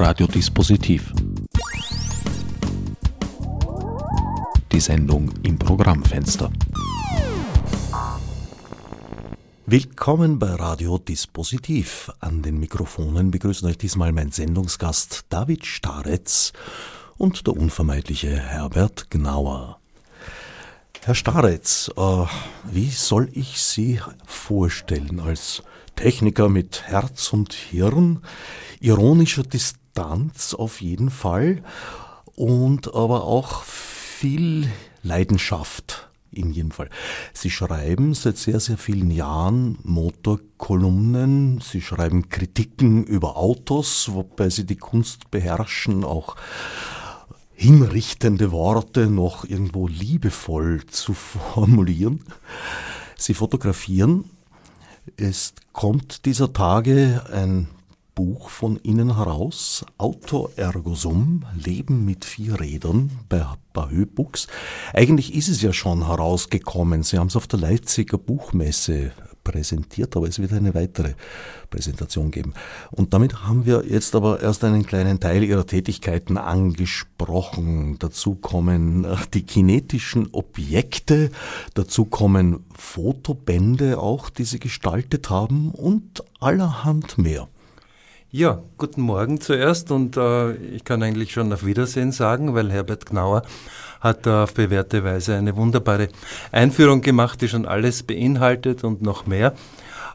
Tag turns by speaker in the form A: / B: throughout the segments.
A: Radiodispositiv. Die Sendung im Programmfenster. Willkommen bei Radio Dispositiv. An den Mikrofonen begrüßen euch diesmal mein Sendungsgast David Staretz und der unvermeidliche Herbert Gnauer. Herr Staretz, äh, wie soll ich Sie vorstellen als Techniker mit Herz und Hirn, ironischer Distanz auf jeden Fall und aber auch viel Leidenschaft in jedem Fall. Sie schreiben seit sehr, sehr vielen Jahren Motorkolumnen, Sie schreiben Kritiken über Autos, wobei Sie die Kunst beherrschen, auch hinrichtende Worte noch irgendwo liebevoll zu formulieren. Sie fotografieren. Es kommt dieser Tage ein Buch von Ihnen heraus, Auto Ergo Sum, Leben mit vier Rädern bei Bahö Books. Eigentlich ist es ja schon herausgekommen. Sie haben es auf der Leipziger Buchmesse präsentiert, aber es wird eine weitere Präsentation geben. Und damit haben wir jetzt aber erst einen kleinen Teil Ihrer Tätigkeiten angesprochen. Dazu kommen äh, die kinetischen Objekte, dazu kommen Fotobände auch, die Sie gestaltet haben und allerhand mehr.
B: Ja, guten Morgen zuerst und äh, ich kann eigentlich schon auf Wiedersehen sagen, weil Herbert Gnauer hat da auf bewährte Weise eine wunderbare Einführung gemacht, die schon alles beinhaltet und noch mehr.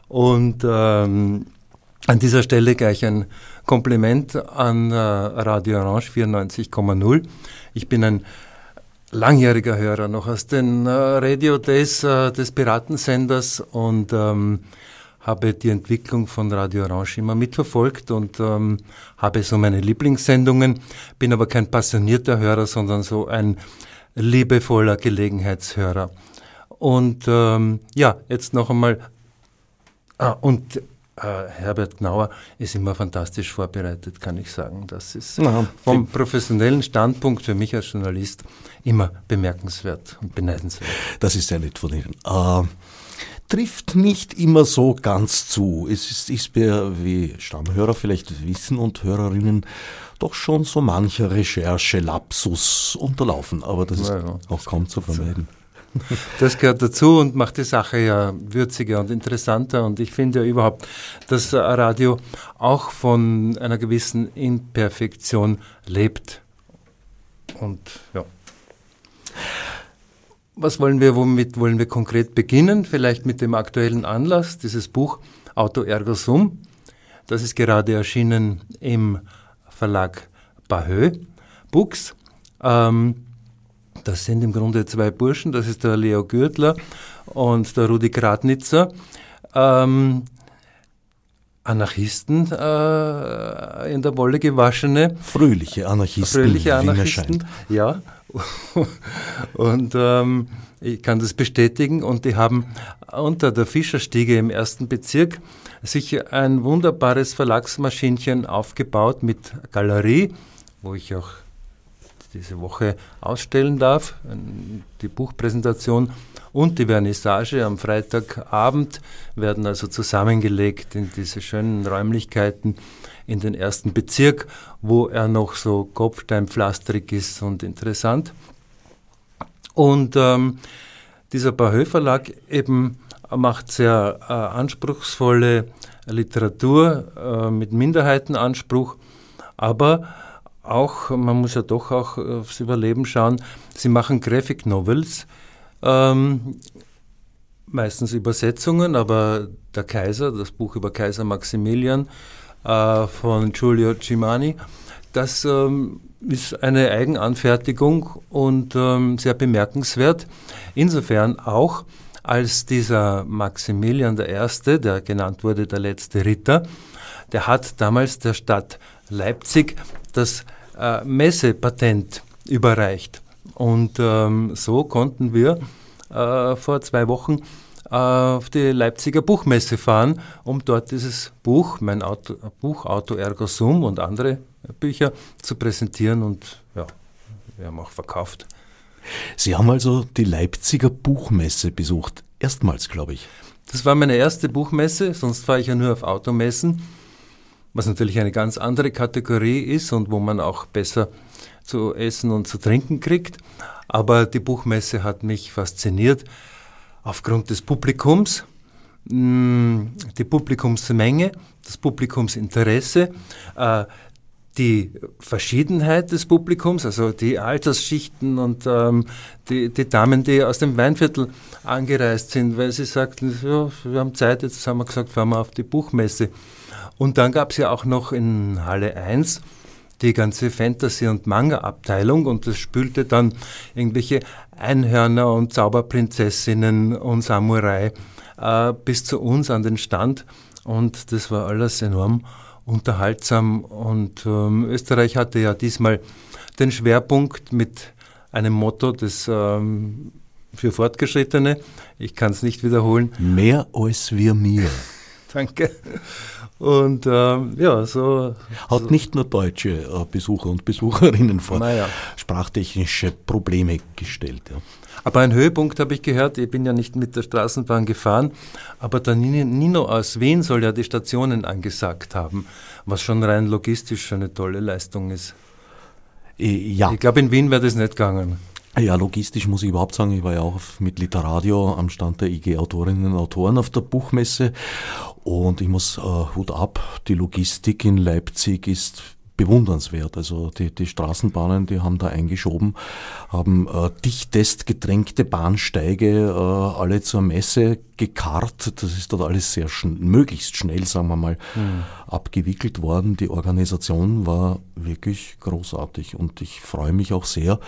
B: Und ähm, an dieser Stelle gleich ein Kompliment an äh, Radio Orange 94,0. Ich bin ein langjähriger Hörer noch aus den äh, Radio Days äh, des Piratensenders und ähm, habe die Entwicklung von Radio Orange immer mitverfolgt und ähm, habe so meine Lieblingssendungen, bin aber kein passionierter Hörer, sondern so ein liebevoller Gelegenheitshörer. Und ähm, ja, jetzt noch einmal, ah, und äh, Herbert Gnauer ist immer fantastisch vorbereitet, kann ich sagen. Das ist Na, vom professionellen Standpunkt für mich als Journalist immer bemerkenswert und beneidenswert.
A: Das ist sehr nett von Ihnen. Äh, trifft nicht immer so ganz zu. Es ist, ist mir, wie Stammhörer vielleicht wissen und Hörerinnen, doch schon so mancher Recherche-Lapsus unterlaufen. Aber das ist ja, ja. auch kaum zu vermeiden.
B: Das gehört dazu und macht die Sache ja würziger und interessanter. Und ich finde ja überhaupt, dass Radio auch von einer gewissen Imperfektion lebt. Und ja. Was wollen wir, womit wollen wir konkret beginnen? Vielleicht mit dem aktuellen Anlass, dieses Buch Auto Ergo Sum. Das ist gerade erschienen im Verlag Bahö Books. Ähm, das sind im Grunde zwei Burschen, das ist der Leo Gürtler und der Rudi Gradnitzer. Ähm, Anarchisten äh, in der Wolle gewaschene.
A: Fröhliche Anarchisten.
B: Fröhliche Anarchisten, ja. und ähm, ich kann das bestätigen. Und die haben unter der Fischerstiege im ersten Bezirk sich ein wunderbares Verlagsmaschinchen aufgebaut mit Galerie, wo ich auch diese Woche ausstellen darf, die Buchpräsentation und die Vernissage am Freitagabend werden also zusammengelegt in diese schönen Räumlichkeiten in den ersten Bezirk, wo er noch so kopfsteinpflasterig ist und interessant. Und ähm, dieser Bahö Verlag eben macht sehr äh, anspruchsvolle Literatur äh, mit Minderheitenanspruch, aber auch, man muss ja doch auch aufs Überleben schauen, sie machen Graphic Novels, ähm, meistens Übersetzungen, aber der Kaiser, das Buch über Kaiser Maximilian, äh, von Giulio Cimani. Das ähm, ist eine Eigenanfertigung und ähm, sehr bemerkenswert. Insofern auch, als dieser Maximilian I., der genannt wurde der letzte Ritter, der hat damals der Stadt Leipzig das äh, Messepatent überreicht. Und ähm, so konnten wir äh, vor zwei Wochen auf die Leipziger Buchmesse fahren, um dort dieses Buch, mein Auto, Buch Auto Ergo Sum und andere Bücher zu präsentieren und ja, wir haben auch verkauft.
A: Sie haben also die Leipziger Buchmesse besucht, erstmals, glaube ich.
B: Das war meine erste Buchmesse, sonst fahre ich ja nur auf Automessen. was natürlich eine ganz andere Kategorie ist und wo man auch besser zu essen und zu trinken kriegt. Aber die Buchmesse hat mich fasziniert aufgrund des Publikums, mm, die Publikumsmenge, das Publikumsinteresse, äh, die Verschiedenheit des Publikums, also die Altersschichten und ähm, die, die, Damen, die aus dem Weinviertel angereist sind, weil sie sagten, ja, wir haben Zeit, jetzt haben wir gesagt, fahren wir auf die Buchmesse. Und dann gab es ja auch noch in Halle 1 die ganze Fantasy- und Manga-Abteilung und das spülte dann irgendwelche Einhörner und Zauberprinzessinnen und Samurai äh, bis zu uns an den Stand und das war alles enorm unterhaltsam und ähm, Österreich hatte ja diesmal den Schwerpunkt mit einem Motto des ähm, für Fortgeschrittene. Ich kann es nicht wiederholen.
A: Mehr als wir mir.
B: Danke. Und ähm, ja, so.
A: Hat so. nicht nur deutsche äh, Besucher und Besucherinnen vor
B: naja.
A: sprachtechnische Probleme gestellt. Ja.
B: Aber ein Höhepunkt habe ich gehört, ich bin ja nicht mit der Straßenbahn gefahren, aber der Nino aus Wien soll ja die Stationen angesagt haben, was schon rein logistisch eine tolle Leistung ist.
A: Äh, ja.
B: Ich glaube, in Wien wäre das nicht gegangen.
A: Ja, logistisch muss ich überhaupt sagen, ich war ja auch mit Literadio am Stand der IG Autorinnen und Autoren auf der Buchmesse. Und ich muss äh, Hut ab, die Logistik in Leipzig ist bewundernswert. Also die, die Straßenbahnen, die haben da eingeschoben, haben äh, dichtest gedrängte Bahnsteige äh, alle zur Messe gekarrt. Das ist dort alles sehr schn möglichst schnell, sagen wir mal, mhm. abgewickelt worden. Die Organisation war wirklich großartig und ich freue mich auch sehr,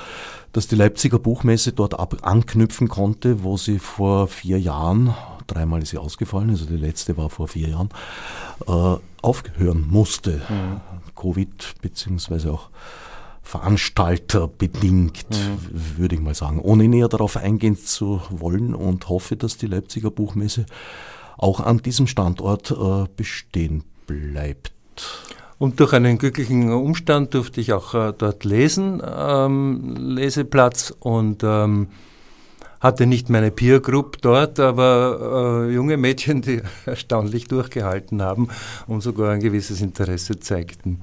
A: dass die Leipziger Buchmesse dort anknüpfen konnte, wo sie vor vier Jahren dreimal ist sie ausgefallen, also die letzte war vor vier Jahren, äh, aufhören musste. Mhm. Covid beziehungsweise auch Veranstalter bedingt, mhm. würde ich mal sagen, ohne näher darauf eingehen zu wollen und hoffe, dass die Leipziger Buchmesse auch an diesem Standort äh, bestehen bleibt.
B: Und durch einen glücklichen Umstand durfte ich auch äh, dort lesen, ähm, Leseplatz und ähm, hatte nicht meine Peer Group dort, aber äh, junge Mädchen, die erstaunlich durchgehalten haben und sogar ein gewisses Interesse zeigten.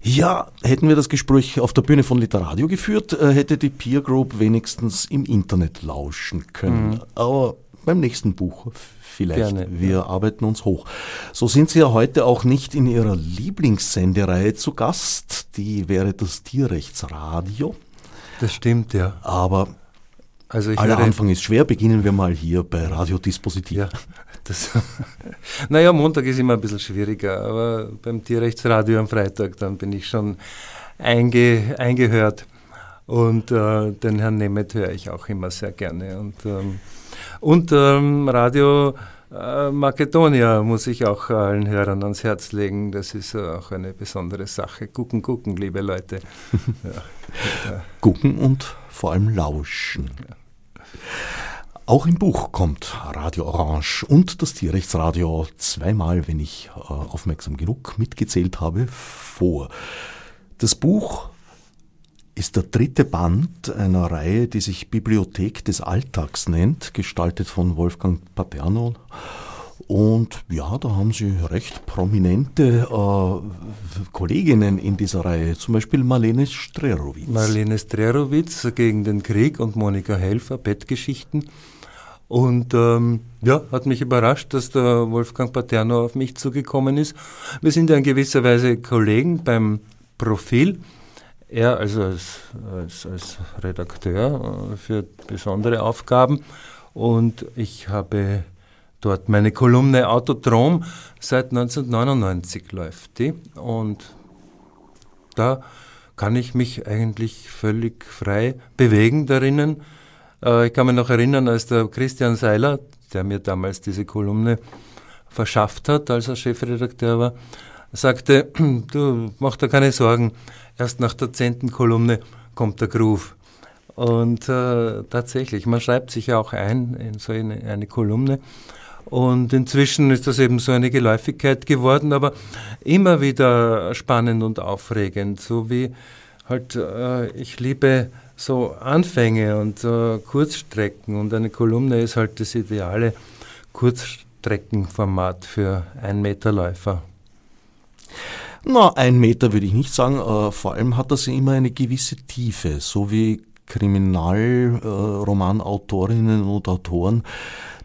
A: Ja, hätten wir das Gespräch auf der Bühne von Literadio geführt, äh, hätte die Peer Group wenigstens im Internet lauschen können. Mhm. Aber beim nächsten Buch vielleicht. Gerne, wir ja. arbeiten uns hoch. So sind Sie ja heute auch nicht in Ihrer Lieblingssendereihe zu Gast. Die wäre das Tierrechtsradio.
B: Das stimmt, ja.
A: Aber also Aller Anfang ist schwer, beginnen wir mal hier bei Radio Dispositiv.
B: Ja, das, naja, Montag ist immer ein bisschen schwieriger, aber beim Tierrechtsradio am Freitag, dann bin ich schon einge, eingehört. Und äh, den Herrn Nemeth höre ich auch immer sehr gerne. Und, ähm, und ähm, Radio äh, Makedonia muss ich auch allen Hörern ans Herz legen. Das ist äh, auch eine besondere Sache. Gucken, gucken, liebe Leute.
A: ja. Gucken und vor allem lauschen. Auch im Buch kommt Radio Orange und das Tierrechtsradio zweimal, wenn ich äh, aufmerksam genug mitgezählt habe, vor. Das Buch ist der dritte Band einer Reihe, die sich Bibliothek des Alltags nennt, gestaltet von Wolfgang Paterno und ja, da haben sie recht prominente äh, Kolleginnen in dieser Reihe, zum Beispiel Marlene Strerowitz.
B: Marlene Strerowitz gegen den Krieg und Monika Helfer, Bettgeschichten. Und ähm, ja, hat mich überrascht, dass der Wolfgang Paterno auf mich zugekommen ist. Wir sind ja in gewisser Weise Kollegen beim Profil. Er also als, als, als Redakteur äh, für besondere Aufgaben und ich habe dort. Meine Kolumne Autodrom seit 1999 läuft die und da kann ich mich eigentlich völlig frei bewegen darinnen. Äh, ich kann mich noch erinnern, als der Christian Seiler, der mir damals diese Kolumne verschafft hat, als er Chefredakteur war, sagte, du mach dir keine Sorgen, erst nach der zehnten Kolumne kommt der Groove. Und äh, tatsächlich, man schreibt sich ja auch ein in so eine, eine Kolumne und inzwischen ist das eben so eine Geläufigkeit geworden, aber immer wieder spannend und aufregend, so wie halt äh, ich liebe so Anfänge und äh, Kurzstrecken und eine Kolumne ist halt das ideale Kurzstreckenformat für ein Meter.
A: Na, ein Meter würde ich nicht sagen. Äh, vor allem hat das immer eine gewisse Tiefe, so wie Kriminalromanautorinnen äh, und Autoren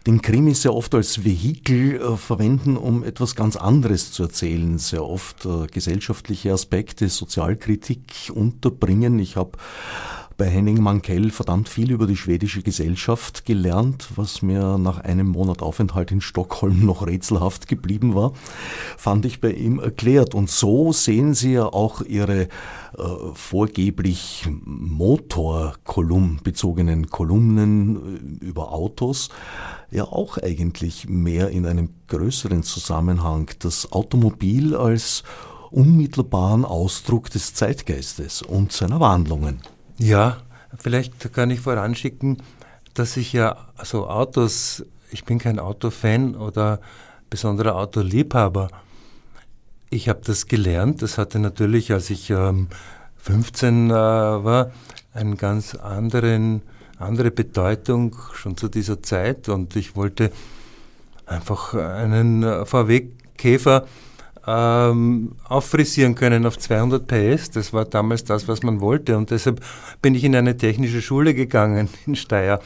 A: den Krimi sehr oft als Vehikel äh, verwenden, um etwas ganz anderes zu erzählen. Sehr oft äh, gesellschaftliche Aspekte, Sozialkritik unterbringen. Ich habe bei Henning Mankell verdammt viel über die schwedische Gesellschaft gelernt, was mir nach einem Monat Aufenthalt in Stockholm noch rätselhaft geblieben war, fand ich bei ihm erklärt. Und so sehen Sie ja auch Ihre äh, vorgeblich Motorkolumn bezogenen Kolumnen äh, über Autos ja auch eigentlich mehr in einem größeren Zusammenhang. Das Automobil als unmittelbaren Ausdruck des Zeitgeistes und seiner Wandlungen.
B: Ja, vielleicht kann ich voranschicken, dass ich ja so Autos, ich bin kein Autofan oder besonderer Autoliebhaber. Ich habe das gelernt, das hatte natürlich, als ich ähm, 15 äh, war, einen ganz anderen, andere Bedeutung schon zu dieser Zeit und ich wollte einfach einen äh, VW-Käfer ähm, auffrisieren können auf 200 PS. Das war damals das, was man wollte. Und deshalb bin ich in eine technische Schule gegangen in Steyr.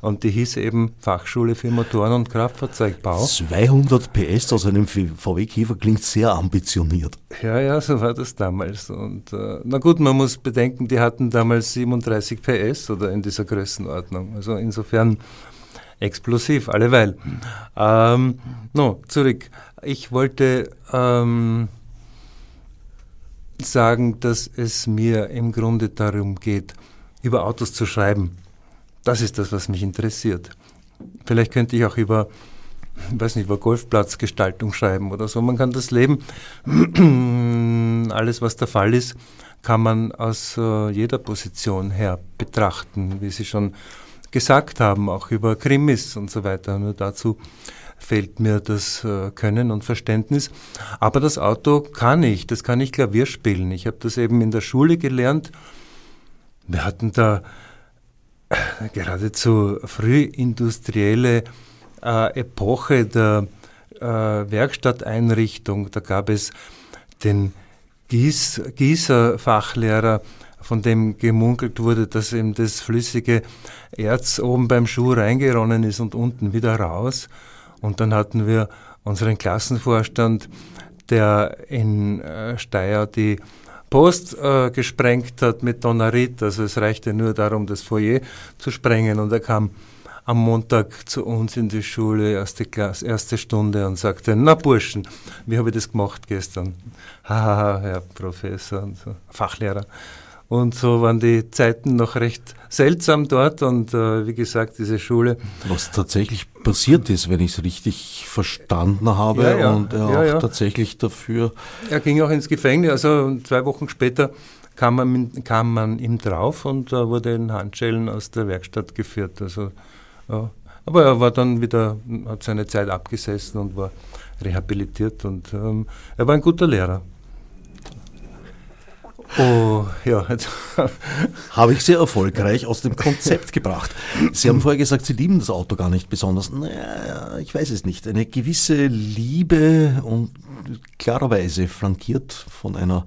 B: Und die hieß eben Fachschule für Motoren- und Kraftfahrzeugbau.
A: 200 PS aus einem VW-Käfer klingt sehr ambitioniert.
B: Ja, ja, so war das damals. Und äh, na gut, man muss bedenken, die hatten damals 37 PS oder in dieser Größenordnung. Also insofern explosiv, alleweil. Ähm, no, zurück. Ich wollte ähm, sagen, dass es mir im Grunde darum geht, über Autos zu schreiben. Das ist das, was mich interessiert. Vielleicht könnte ich auch über, weiß nicht, über Golfplatzgestaltung schreiben oder so. Man kann das Leben, alles was der Fall ist, kann man aus äh, jeder Position her betrachten, wie Sie schon gesagt haben, auch über Krimis und so weiter. Nur dazu fehlt mir das äh, Können und Verständnis. Aber das Auto kann ich, das kann ich Klavier spielen. Ich habe das eben in der Schule gelernt. Wir hatten da äh, geradezu frühindustrielle äh, Epoche der äh, Werkstatteinrichtung. Da gab es den Gieß, Gießerfachlehrer, von dem gemunkelt wurde, dass eben das flüssige Erz oben beim Schuh reingeronnen ist und unten wieder raus. Und dann hatten wir unseren Klassenvorstand, der in äh, Steyr die Post äh, gesprengt hat mit Donnerit. Also es reichte nur darum, das Foyer zu sprengen. Und er kam am Montag zu uns in die Schule, erste Klasse, erste Stunde und sagte, na Burschen, wie habe ich das gemacht gestern? Haha, Herr Professor und so, Fachlehrer. Und so waren die Zeiten noch recht seltsam dort und äh, wie gesagt, diese Schule.
A: Was tatsächlich passiert ist, wenn ich es richtig verstanden habe ja, ja. und er ja, auch tatsächlich dafür.
B: Er ging auch ins Gefängnis, also zwei Wochen später kam man, kam man ihm drauf und äh, wurde in Handschellen aus der Werkstatt geführt. Also, aber er war dann wieder, hat seine Zeit abgesessen und war rehabilitiert und ähm, er war ein guter Lehrer.
A: Oh, ja. Habe ich sehr erfolgreich aus dem Konzept gebracht. Sie haben vorher gesagt, Sie lieben das Auto gar nicht besonders. Naja, ich weiß es nicht. Eine gewisse Liebe und klarerweise flankiert von einer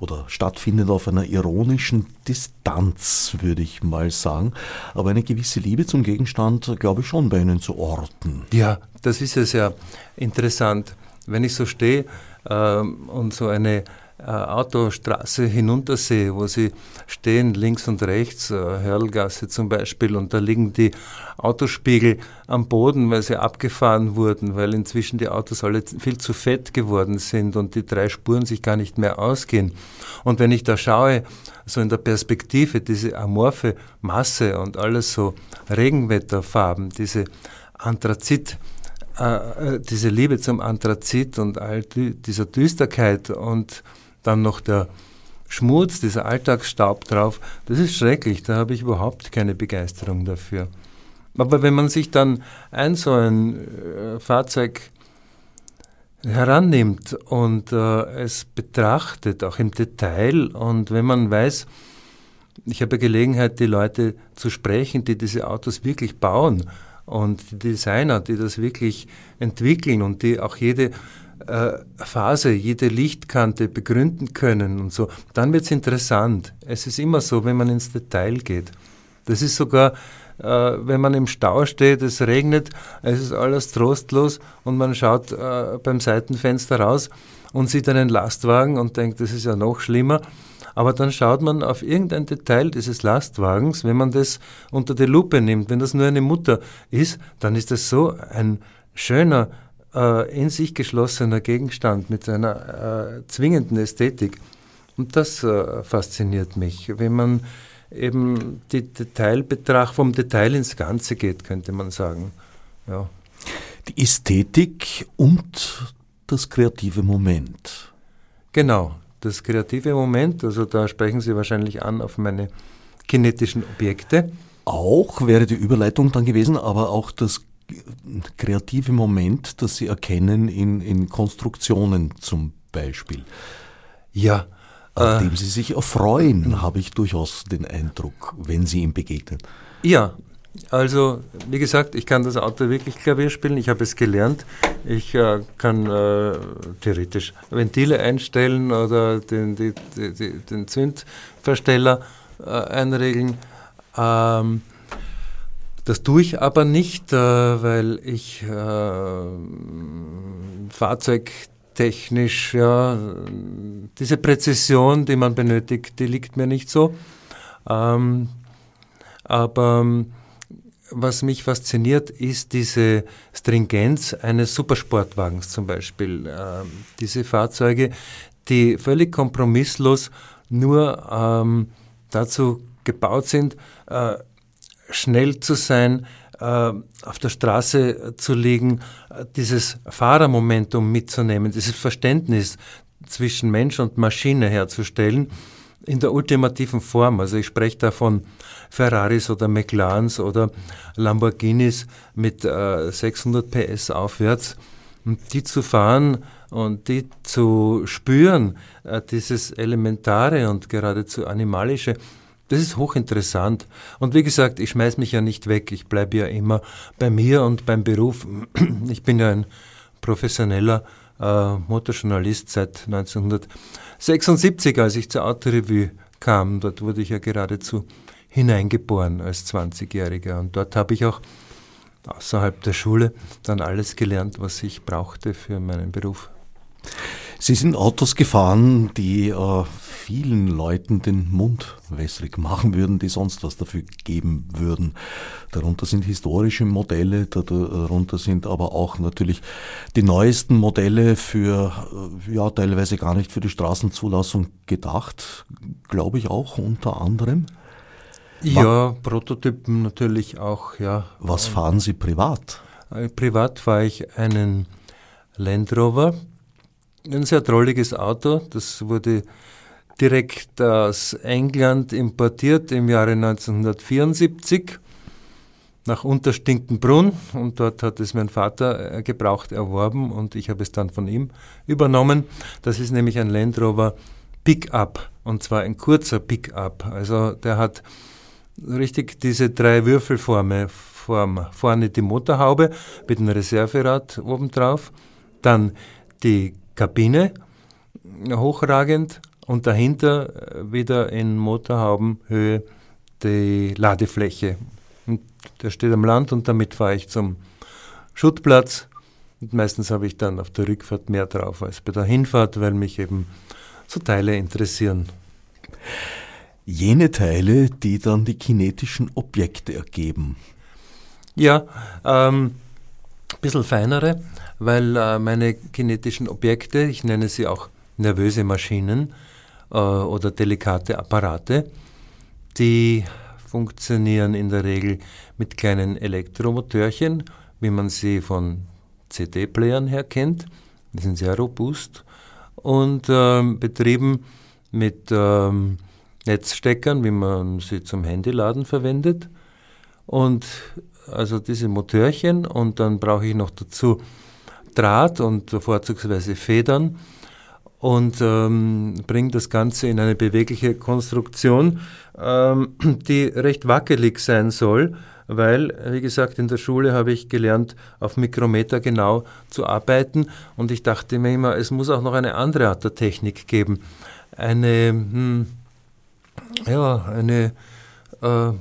A: oder stattfindet auf einer ironischen Distanz, würde ich mal sagen. Aber eine gewisse Liebe zum Gegenstand, glaube ich, schon bei Ihnen zu orten.
B: Ja, das ist ja sehr interessant. Wenn ich so stehe ähm, und so eine äh, Autostraße hinuntersehe, wo sie stehen, links und rechts, äh, Hörlgasse zum Beispiel, und da liegen die Autospiegel am Boden, weil sie abgefahren wurden, weil inzwischen die Autos alle viel zu fett geworden sind und die drei Spuren sich gar nicht mehr ausgehen. Und wenn ich da schaue, so in der Perspektive, diese amorphe Masse und alles so Regenwetterfarben, diese Anthrazit, äh, diese Liebe zum Anthrazit und all die, dieser Düsterkeit und dann noch der Schmutz, dieser Alltagsstaub drauf, das ist schrecklich, da habe ich überhaupt keine Begeisterung dafür. Aber wenn man sich dann ein so ein äh, Fahrzeug herannimmt und äh, es betrachtet, auch im Detail, und wenn man weiß, ich habe Gelegenheit, die Leute zu sprechen, die diese Autos wirklich bauen und die Designer, die das wirklich entwickeln und die auch jede Phase, jede Lichtkante begründen können und so, dann wird es interessant. Es ist immer so, wenn man ins Detail geht. Das ist sogar, äh, wenn man im Stau steht, es regnet, es ist alles trostlos und man schaut äh, beim Seitenfenster raus und sieht einen Lastwagen und denkt, das ist ja noch schlimmer. Aber dann schaut man auf irgendein Detail dieses Lastwagens, wenn man das unter die Lupe nimmt, wenn das nur eine Mutter ist, dann ist das so ein schöner, äh, in sich geschlossener Gegenstand mit einer äh, zwingenden Ästhetik. Und das äh, fasziniert mich, wenn man eben die Detailbetracht vom Detail ins Ganze geht, könnte man sagen. Ja.
A: Die Ästhetik und das kreative Moment.
B: Genau, das kreative Moment, also da sprechen Sie wahrscheinlich an auf meine kinetischen Objekte.
A: Auch wäre die Überleitung dann gewesen, aber auch das kreative Moment, das Sie erkennen in, in Konstruktionen zum Beispiel.
B: Ja.
A: An äh, dem Sie sich erfreuen, habe ich durchaus den Eindruck, wenn Sie ihm begegnen.
B: Ja, also, wie gesagt, ich kann das Auto wirklich Klavier spielen. Ich habe es gelernt. Ich äh, kann äh, theoretisch Ventile einstellen oder den, die, die, den Zündversteller äh, einregeln. Ähm, das tue ich aber nicht, äh, weil ich äh, fahrzeugtechnisch, ja, diese Präzision, die man benötigt, die liegt mir nicht so. Ähm, aber was mich fasziniert, ist diese Stringenz eines Supersportwagens zum Beispiel. Ähm, diese Fahrzeuge, die völlig kompromisslos nur ähm, dazu gebaut sind, äh, schnell zu sein, äh, auf der Straße zu liegen, äh, dieses Fahrermomentum mitzunehmen, dieses Verständnis zwischen Mensch und Maschine herzustellen in der ultimativen Form. Also ich spreche da von Ferraris oder McLarens oder Lamborghinis mit äh, 600 PS aufwärts. Die zu fahren und die zu spüren, äh, dieses Elementare und geradezu Animalische, das ist hochinteressant. Und wie gesagt, ich schmeiß mich ja nicht weg. Ich bleibe ja immer bei mir und beim Beruf. Ich bin ja ein professioneller äh, Motorjournalist seit 1976, als ich zur Autorevue kam. Dort wurde ich ja geradezu hineingeboren als 20-Jähriger. Und dort habe ich auch außerhalb der Schule dann alles gelernt, was ich brauchte für meinen Beruf.
A: Sie sind Autos gefahren, die äh, vielen Leuten den Mund wässrig machen würden, die sonst was dafür geben würden. Darunter sind historische Modelle, darunter sind aber auch natürlich die neuesten Modelle für, äh, ja, teilweise gar nicht für die Straßenzulassung gedacht, glaube ich auch unter anderem.
B: Ja, Prototypen natürlich auch, ja.
A: Was fahren Sie privat?
B: Äh, privat fahre ich einen Land Rover, ein sehr drolliges Auto. Das wurde direkt aus England importiert im Jahre 1974 nach Unterstinkenbrunn und dort hat es mein Vater äh, gebraucht erworben und ich habe es dann von ihm übernommen. Das ist nämlich ein Land Rover Pickup und zwar ein kurzer Pickup. Also der hat richtig diese drei Würfelformen. Form. Vorne die Motorhaube mit einem Reserverad obendrauf, dann die Kabine hochragend und dahinter äh, wieder in Motorhaubenhöhe die Ladefläche. Und der steht am Land und damit fahre ich zum Schuttplatz. Und meistens habe ich dann auf der Rückfahrt mehr drauf als bei der Hinfahrt, weil mich eben so Teile interessieren
A: jene Teile, die dann die kinetischen Objekte ergeben.
B: Ja, ähm, bisschen feinere, weil äh, meine kinetischen Objekte, ich nenne sie auch nervöse Maschinen äh, oder delikate Apparate, die funktionieren in der Regel mit kleinen Elektromotörchen, wie man sie von CD-Playern her kennt. Die sind sehr robust und ähm, betrieben mit ähm, Netzsteckern, wie man sie zum Handyladen verwendet. Und also diese Motörchen und dann brauche ich noch dazu Draht und vorzugsweise Federn. und ähm, bringe das Ganze in eine bewegliche Konstruktion, ähm, die recht wackelig sein soll, weil, wie gesagt, in der Schule habe ich gelernt, auf Mikrometer genau zu arbeiten und ich dachte mir immer, es muss auch noch eine andere Art der Technik geben. Eine, hm, ja, eine äh,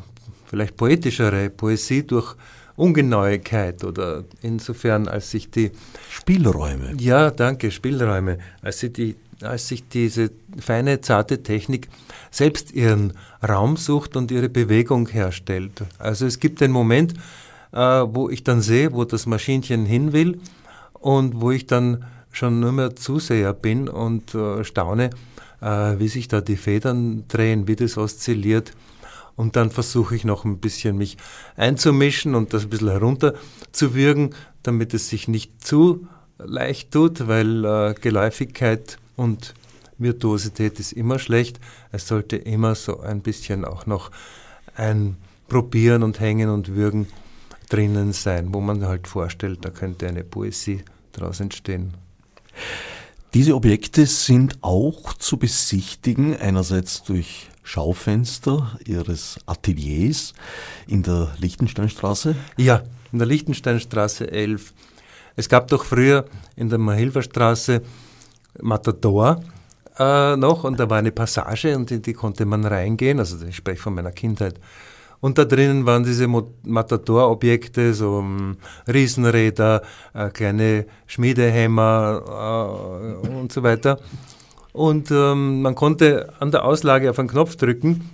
B: vielleicht poetischere Poesie durch Ungenauigkeit oder insofern, als sich die
A: Spielräume.
B: Ja, danke, Spielräume. Als, sie die, als sich diese feine, zarte Technik selbst ihren Raum sucht und ihre Bewegung herstellt. Also es gibt den Moment, äh, wo ich dann sehe, wo das Maschinchen hin will und wo ich dann schon nur mehr Zuseher bin und äh, staune, äh, wie sich da die Federn drehen, wie das oszilliert. Und dann versuche ich noch ein bisschen mich einzumischen und das ein bisschen herunterzuwürgen, damit es sich nicht zu leicht tut, weil äh, Geläufigkeit und Virtuosität ist immer schlecht. Es sollte immer so ein bisschen auch noch ein Probieren und Hängen und Würgen drinnen sein, wo man halt vorstellt, da könnte eine Poesie daraus entstehen.
A: Diese Objekte sind auch zu besichtigen, einerseits durch Schaufenster Ihres Ateliers in der Lichtensteinstraße?
B: Ja, in der Lichtensteinstraße 11. Es gab doch früher in der Mahilferstraße Matador äh, noch und da war eine Passage und in die konnte man reingehen, also ich spreche von meiner Kindheit. Und da drinnen waren diese Matador-Objekte, so um, ähm, Riesenräder, äh, kleine Schmiedehämmer äh, und so weiter. Und ähm, man konnte an der Auslage auf einen Knopf drücken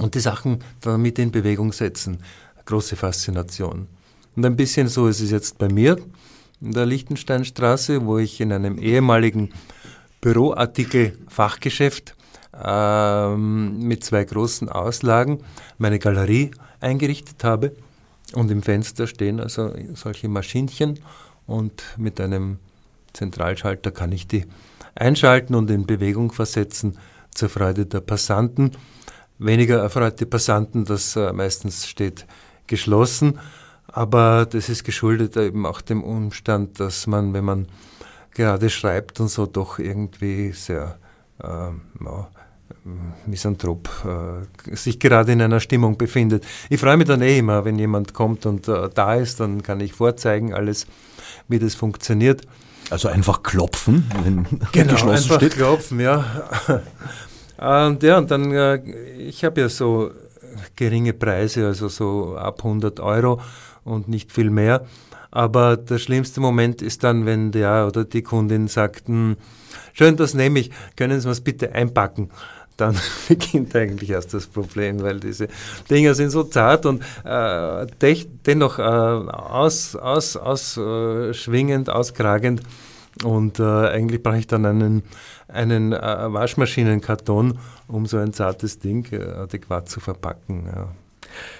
B: und die Sachen damit in Bewegung setzen. Große Faszination. Und ein bisschen so ist es jetzt bei mir in der Lichtensteinstraße, wo ich in einem ehemaligen Büroartikel-Fachgeschäft ähm, mit zwei großen Auslagen meine Galerie eingerichtet habe. Und im Fenster stehen also solche Maschinchen und mit einem Zentralschalter kann ich die einschalten und in Bewegung versetzen zur Freude der Passanten. Weniger erfreute Passanten, das äh, meistens steht geschlossen, aber das ist geschuldet eben auch dem Umstand, dass man, wenn man gerade schreibt und so, doch irgendwie sehr äh, Misanthrop äh, sich gerade in einer Stimmung befindet. Ich freue mich dann eh immer, wenn jemand kommt und äh, da ist, dann kann ich vorzeigen alles, wie das funktioniert.
A: Also einfach klopfen, wenn
B: genau, geschlossen einfach steht. klopfen, ja. Und ja, und dann, äh, ich habe ja so geringe Preise, also so ab 100 Euro und nicht viel mehr. Aber der schlimmste Moment ist dann, wenn der oder die Kundin sagt, hm, schön, das nehme ich, können Sie es bitte einpacken dann beginnt eigentlich erst das Problem, weil diese Dinger sind so zart und äh, dennoch äh, aus, aus, ausschwingend, äh, auskragend. Und äh, eigentlich brauche ich dann einen, einen äh, Waschmaschinenkarton, um so ein zartes Ding äh, adäquat zu verpacken. Ja.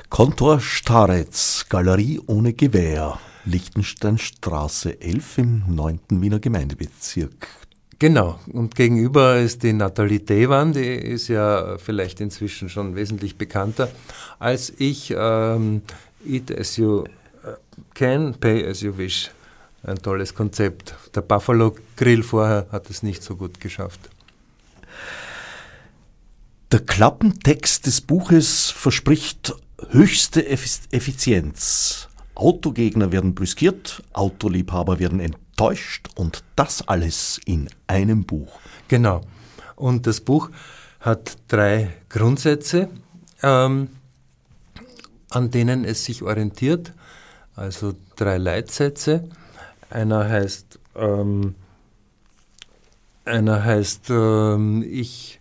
A: Kontor Staretz, Galerie ohne Gewehr, Lichtensteinstraße 11 im 9. Wiener Gemeindebezirk.
B: Genau, und gegenüber ist die Nathalie Devan, die ist ja vielleicht inzwischen schon wesentlich bekannter als ich. Ähm, eat as you äh, can, pay as you wish. Ein tolles Konzept. Der Buffalo Grill vorher hat es nicht so gut geschafft.
A: Der Klappentext des Buches verspricht höchste Effizienz. Autogegner werden brüskiert, Autoliebhaber werden enttäuscht und das alles in einem Buch.
B: Genau. Und das Buch hat drei Grundsätze, ähm, an denen es sich orientiert, also drei Leitsätze. Einer heißt, ähm, einer heißt, ähm, ich,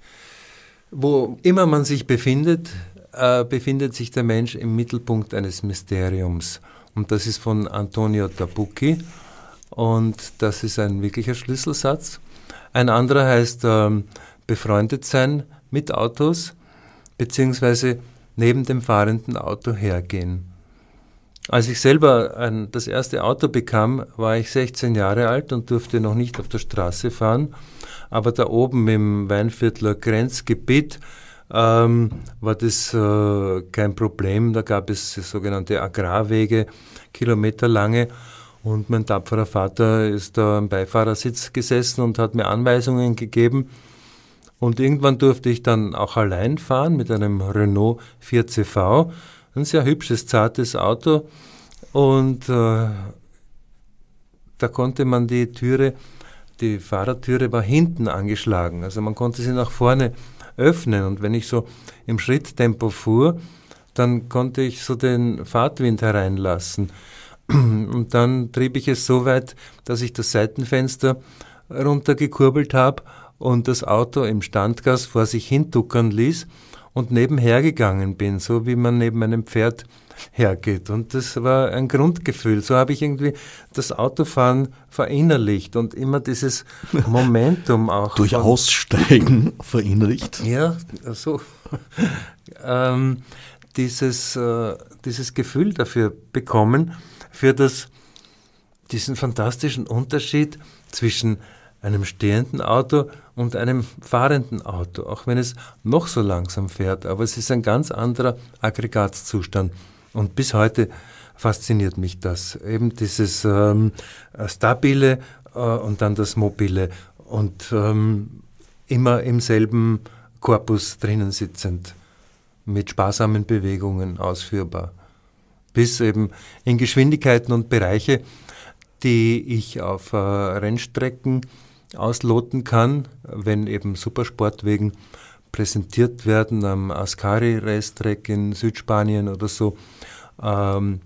B: wo immer man sich befindet, äh, befindet sich der Mensch im Mittelpunkt eines Mysteriums. Und das ist von Antonio Tabucchi. Und das ist ein wirklicher Schlüsselsatz. Ein anderer heißt ähm, befreundet sein mit Autos, beziehungsweise neben dem fahrenden Auto hergehen. Als ich selber ein, das erste Auto bekam, war ich 16 Jahre alt und durfte noch nicht auf der Straße fahren. Aber da oben im Weinviertler Grenzgebiet ähm, war das äh, kein Problem. Da gab es sogenannte Agrarwege, kilometerlange. Und mein tapferer Vater ist da am Beifahrersitz gesessen und hat mir Anweisungen gegeben. Und irgendwann durfte ich dann auch allein fahren mit einem Renault 4CV. Ein sehr hübsches, zartes Auto. Und äh, da konnte man die Türe, die Fahrertüre war hinten angeschlagen. Also man konnte sie nach vorne öffnen. Und wenn ich so im Schritttempo fuhr, dann konnte ich so den Fahrtwind hereinlassen. Und dann trieb ich es so weit, dass ich das Seitenfenster runtergekurbelt habe und das Auto im Standgas vor sich hintuckern ließ und nebenher gegangen bin, so wie man neben einem Pferd hergeht. Und das war ein Grundgefühl. So habe ich irgendwie das Autofahren verinnerlicht und immer dieses Momentum auch.
A: Durch Aussteigen verinnerlicht?
B: Ja, so. ähm, dieses, äh, dieses Gefühl dafür bekommen, für das, diesen fantastischen Unterschied zwischen einem stehenden Auto und einem fahrenden Auto, auch wenn es noch so langsam fährt. Aber es ist ein ganz anderer Aggregatzustand. Und bis heute fasziniert mich das. Eben dieses ähm, stabile äh, und dann das mobile und ähm, immer im selben Korpus drinnen sitzend, mit sparsamen Bewegungen ausführbar. Bis eben in Geschwindigkeiten und Bereiche, die ich auf äh, Rennstrecken ausloten kann, wenn eben Supersportwegen präsentiert werden am Ascari Racetrack in Südspanien oder so ähm,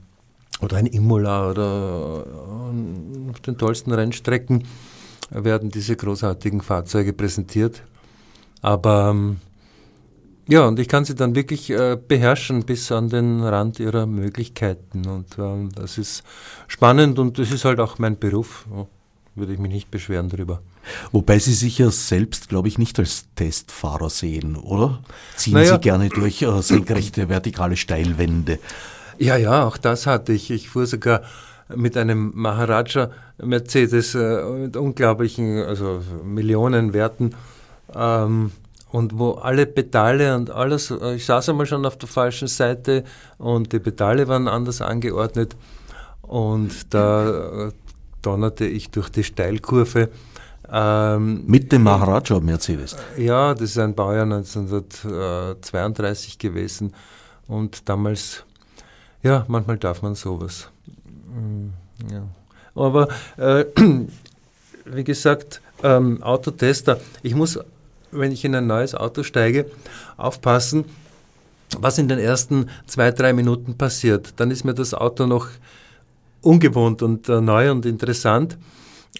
B: oder ein Imola oder äh, auf den tollsten Rennstrecken werden diese großartigen Fahrzeuge präsentiert. Aber ähm, ja, und ich kann sie dann wirklich äh, beherrschen bis an den Rand ihrer Möglichkeiten. Und ähm, das ist spannend und das ist halt auch mein Beruf. Ja, würde ich mich nicht beschweren darüber.
A: Wobei Sie sich ja selbst, glaube ich, nicht als Testfahrer sehen, oder? Ziehen naja. Sie gerne durch äh, senkrechte, vertikale Steilwände?
B: Ja, ja, auch das hatte ich. Ich fuhr sogar mit einem Maharaja Mercedes äh, mit unglaublichen, also Millionenwerten. Ähm, und wo alle Pedale und alles, äh, ich saß einmal schon auf der falschen Seite und die Pedale waren anders angeordnet und da äh, donnerte ich durch die Steilkurve.
A: Ähm, Mit dem Maharaja Mercedes?
B: Ja, das ist ein Baujahr 1932 gewesen und damals ja, manchmal darf man sowas. Mm, ja. Aber äh, wie gesagt, ähm, Autotester, ich muss, wenn ich in ein neues Auto steige, aufpassen, was in den ersten zwei, drei Minuten passiert. Dann ist mir das Auto noch ungewohnt und äh, neu und interessant.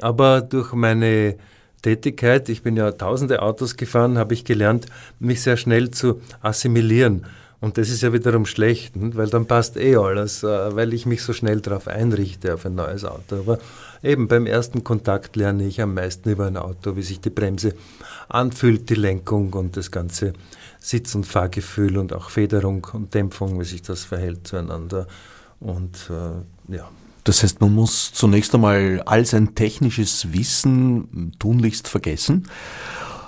B: Aber durch meine Tätigkeit, ich bin ja tausende Autos gefahren, habe ich gelernt, mich sehr schnell zu assimilieren. Und das ist ja wiederum schlecht, weil dann passt eh alles, äh, weil ich mich so schnell darauf einrichte auf ein neues Auto. Aber eben beim ersten Kontakt lerne ich am meisten über ein Auto, wie sich die Bremse anfühlt, die Lenkung und das ganze Sitz- und Fahrgefühl und auch Federung und Dämpfung, wie sich das verhält zueinander. Und äh, ja.
A: Das heißt, man muss zunächst einmal all sein technisches Wissen tunlichst vergessen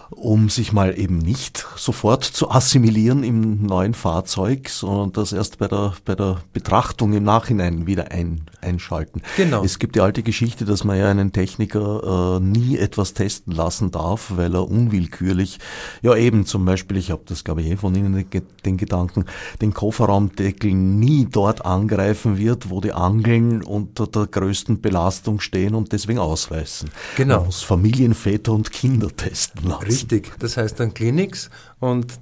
A: um sich mal eben nicht sofort zu assimilieren im neuen Fahrzeug, sondern das erst bei der, bei der Betrachtung im Nachhinein wieder ein, einschalten. Genau. Es gibt die alte Geschichte, dass man ja einen Techniker äh, nie etwas testen lassen darf, weil er unwillkürlich, ja eben zum Beispiel, ich habe das glaube ich eh von Ihnen den Gedanken, den Kofferraumdeckel nie dort angreifen wird, wo die Angeln unter der größten Belastung stehen und deswegen ausreißen. Genau. Man muss Familienväter und Kinder testen lassen.
B: Richtig, das heißt dann Clinics und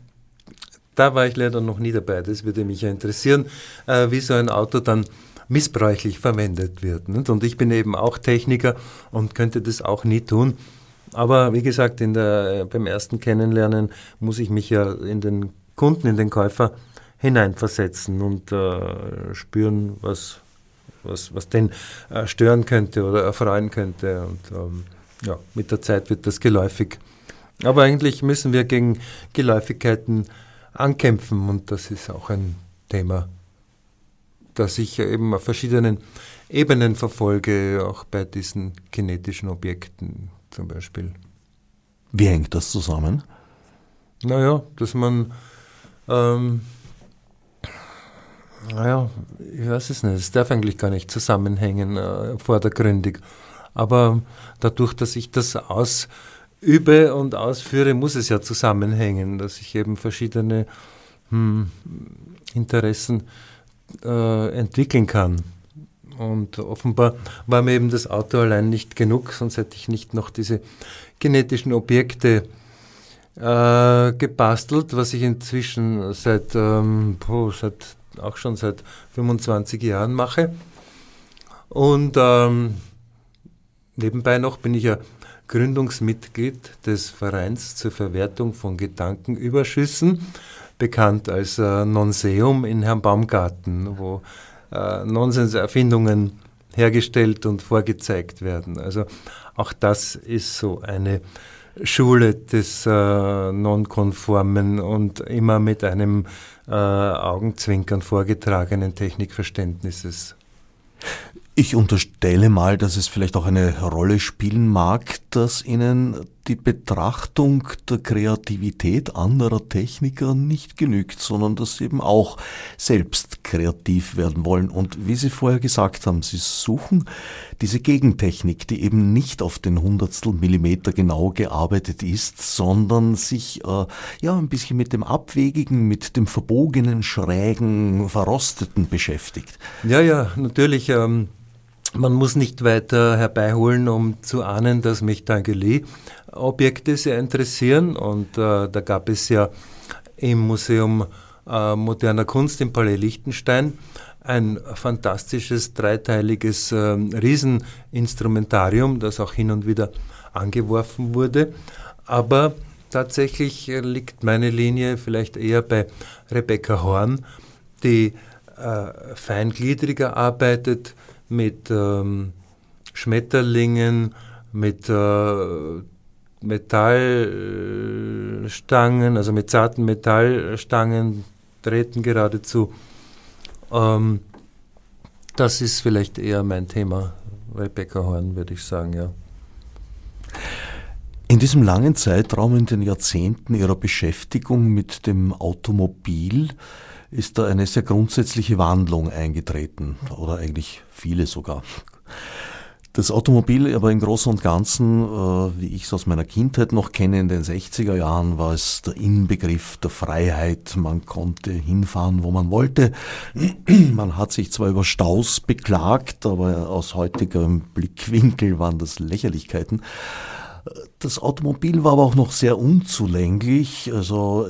B: da war ich leider noch nie dabei. Das würde mich ja interessieren, äh, wie so ein Auto dann missbräuchlich verwendet wird. Nicht? Und ich bin eben auch Techniker und könnte das auch nie tun. Aber wie gesagt, der, äh, beim ersten Kennenlernen muss ich mich ja in den Kunden, in den Käufer hineinversetzen und äh, spüren, was, was, was den äh, stören könnte oder erfreuen könnte. Und ähm, ja, mit der Zeit wird das geläufig. Aber eigentlich müssen wir gegen Geläufigkeiten ankämpfen und das ist auch ein Thema, das ich eben auf verschiedenen Ebenen verfolge, auch bei diesen kinetischen Objekten zum Beispiel.
A: Wie hängt das zusammen?
B: Naja, dass man ähm, Naja, ich weiß es nicht. Es darf eigentlich gar nicht zusammenhängen, äh, vordergründig. Aber dadurch, dass ich das ausübe und ausführe, muss es ja zusammenhängen, dass ich eben verschiedene hm, Interessen äh, entwickeln kann. Und offenbar war mir eben das Auto allein nicht genug, sonst hätte ich nicht noch diese genetischen Objekte äh, gebastelt, was ich inzwischen seit, ähm, oh, seit auch schon seit 25 Jahren mache. Und ähm, nebenbei noch bin ich ja Gründungsmitglied des Vereins zur Verwertung von Gedankenüberschüssen, bekannt als äh, Nonseum in Herrn Baumgarten, wo äh, Nonsenserfindungen hergestellt und vorgezeigt werden. Also auch das ist so eine Schule des äh, nonkonformen und immer mit einem äh, Augenzwinkern vorgetragenen Technikverständnisses.
A: Ich unterstelle mal, dass es vielleicht auch eine Rolle spielen mag, dass Ihnen die Betrachtung der Kreativität anderer Techniker nicht genügt, sondern dass Sie eben auch selbst kreativ werden wollen. Und wie Sie vorher gesagt haben, Sie suchen diese Gegentechnik, die eben nicht auf den Hundertstel Millimeter genau gearbeitet ist, sondern sich äh, ja ein bisschen mit dem Abwegigen, mit dem Verbogenen, Schrägen, Verrosteten beschäftigt.
B: Ja, ja, natürlich. Ähm man muss nicht weiter herbeiholen, um zu ahnen, dass mich Dangeli-Objekte sehr interessieren. Und äh, da gab es ja im Museum äh, moderner Kunst im Palais Liechtenstein ein fantastisches dreiteiliges äh, Rieseninstrumentarium, das auch hin und wieder angeworfen wurde. Aber tatsächlich liegt meine Linie vielleicht eher bei Rebecca Horn, die äh, feingliedriger arbeitet, mit ähm, Schmetterlingen, mit äh, Metallstangen, also mit zarten Metallstangen, Drähten geradezu. Ähm, das ist vielleicht eher mein Thema, Rebecca Horn, würde ich sagen, ja.
A: In diesem langen Zeitraum, in den Jahrzehnten Ihrer Beschäftigung mit dem Automobil, ist da eine sehr grundsätzliche Wandlung eingetreten oder eigentlich viele sogar. Das Automobil aber im Großen und Ganzen, äh, wie ich es aus meiner Kindheit noch kenne, in den 60er Jahren war es der Inbegriff der Freiheit. Man konnte hinfahren, wo man wollte. Man hat sich zwar über Staus beklagt, aber aus heutigem Blickwinkel waren das Lächerlichkeiten. Das Automobil war aber auch noch sehr unzulänglich. Also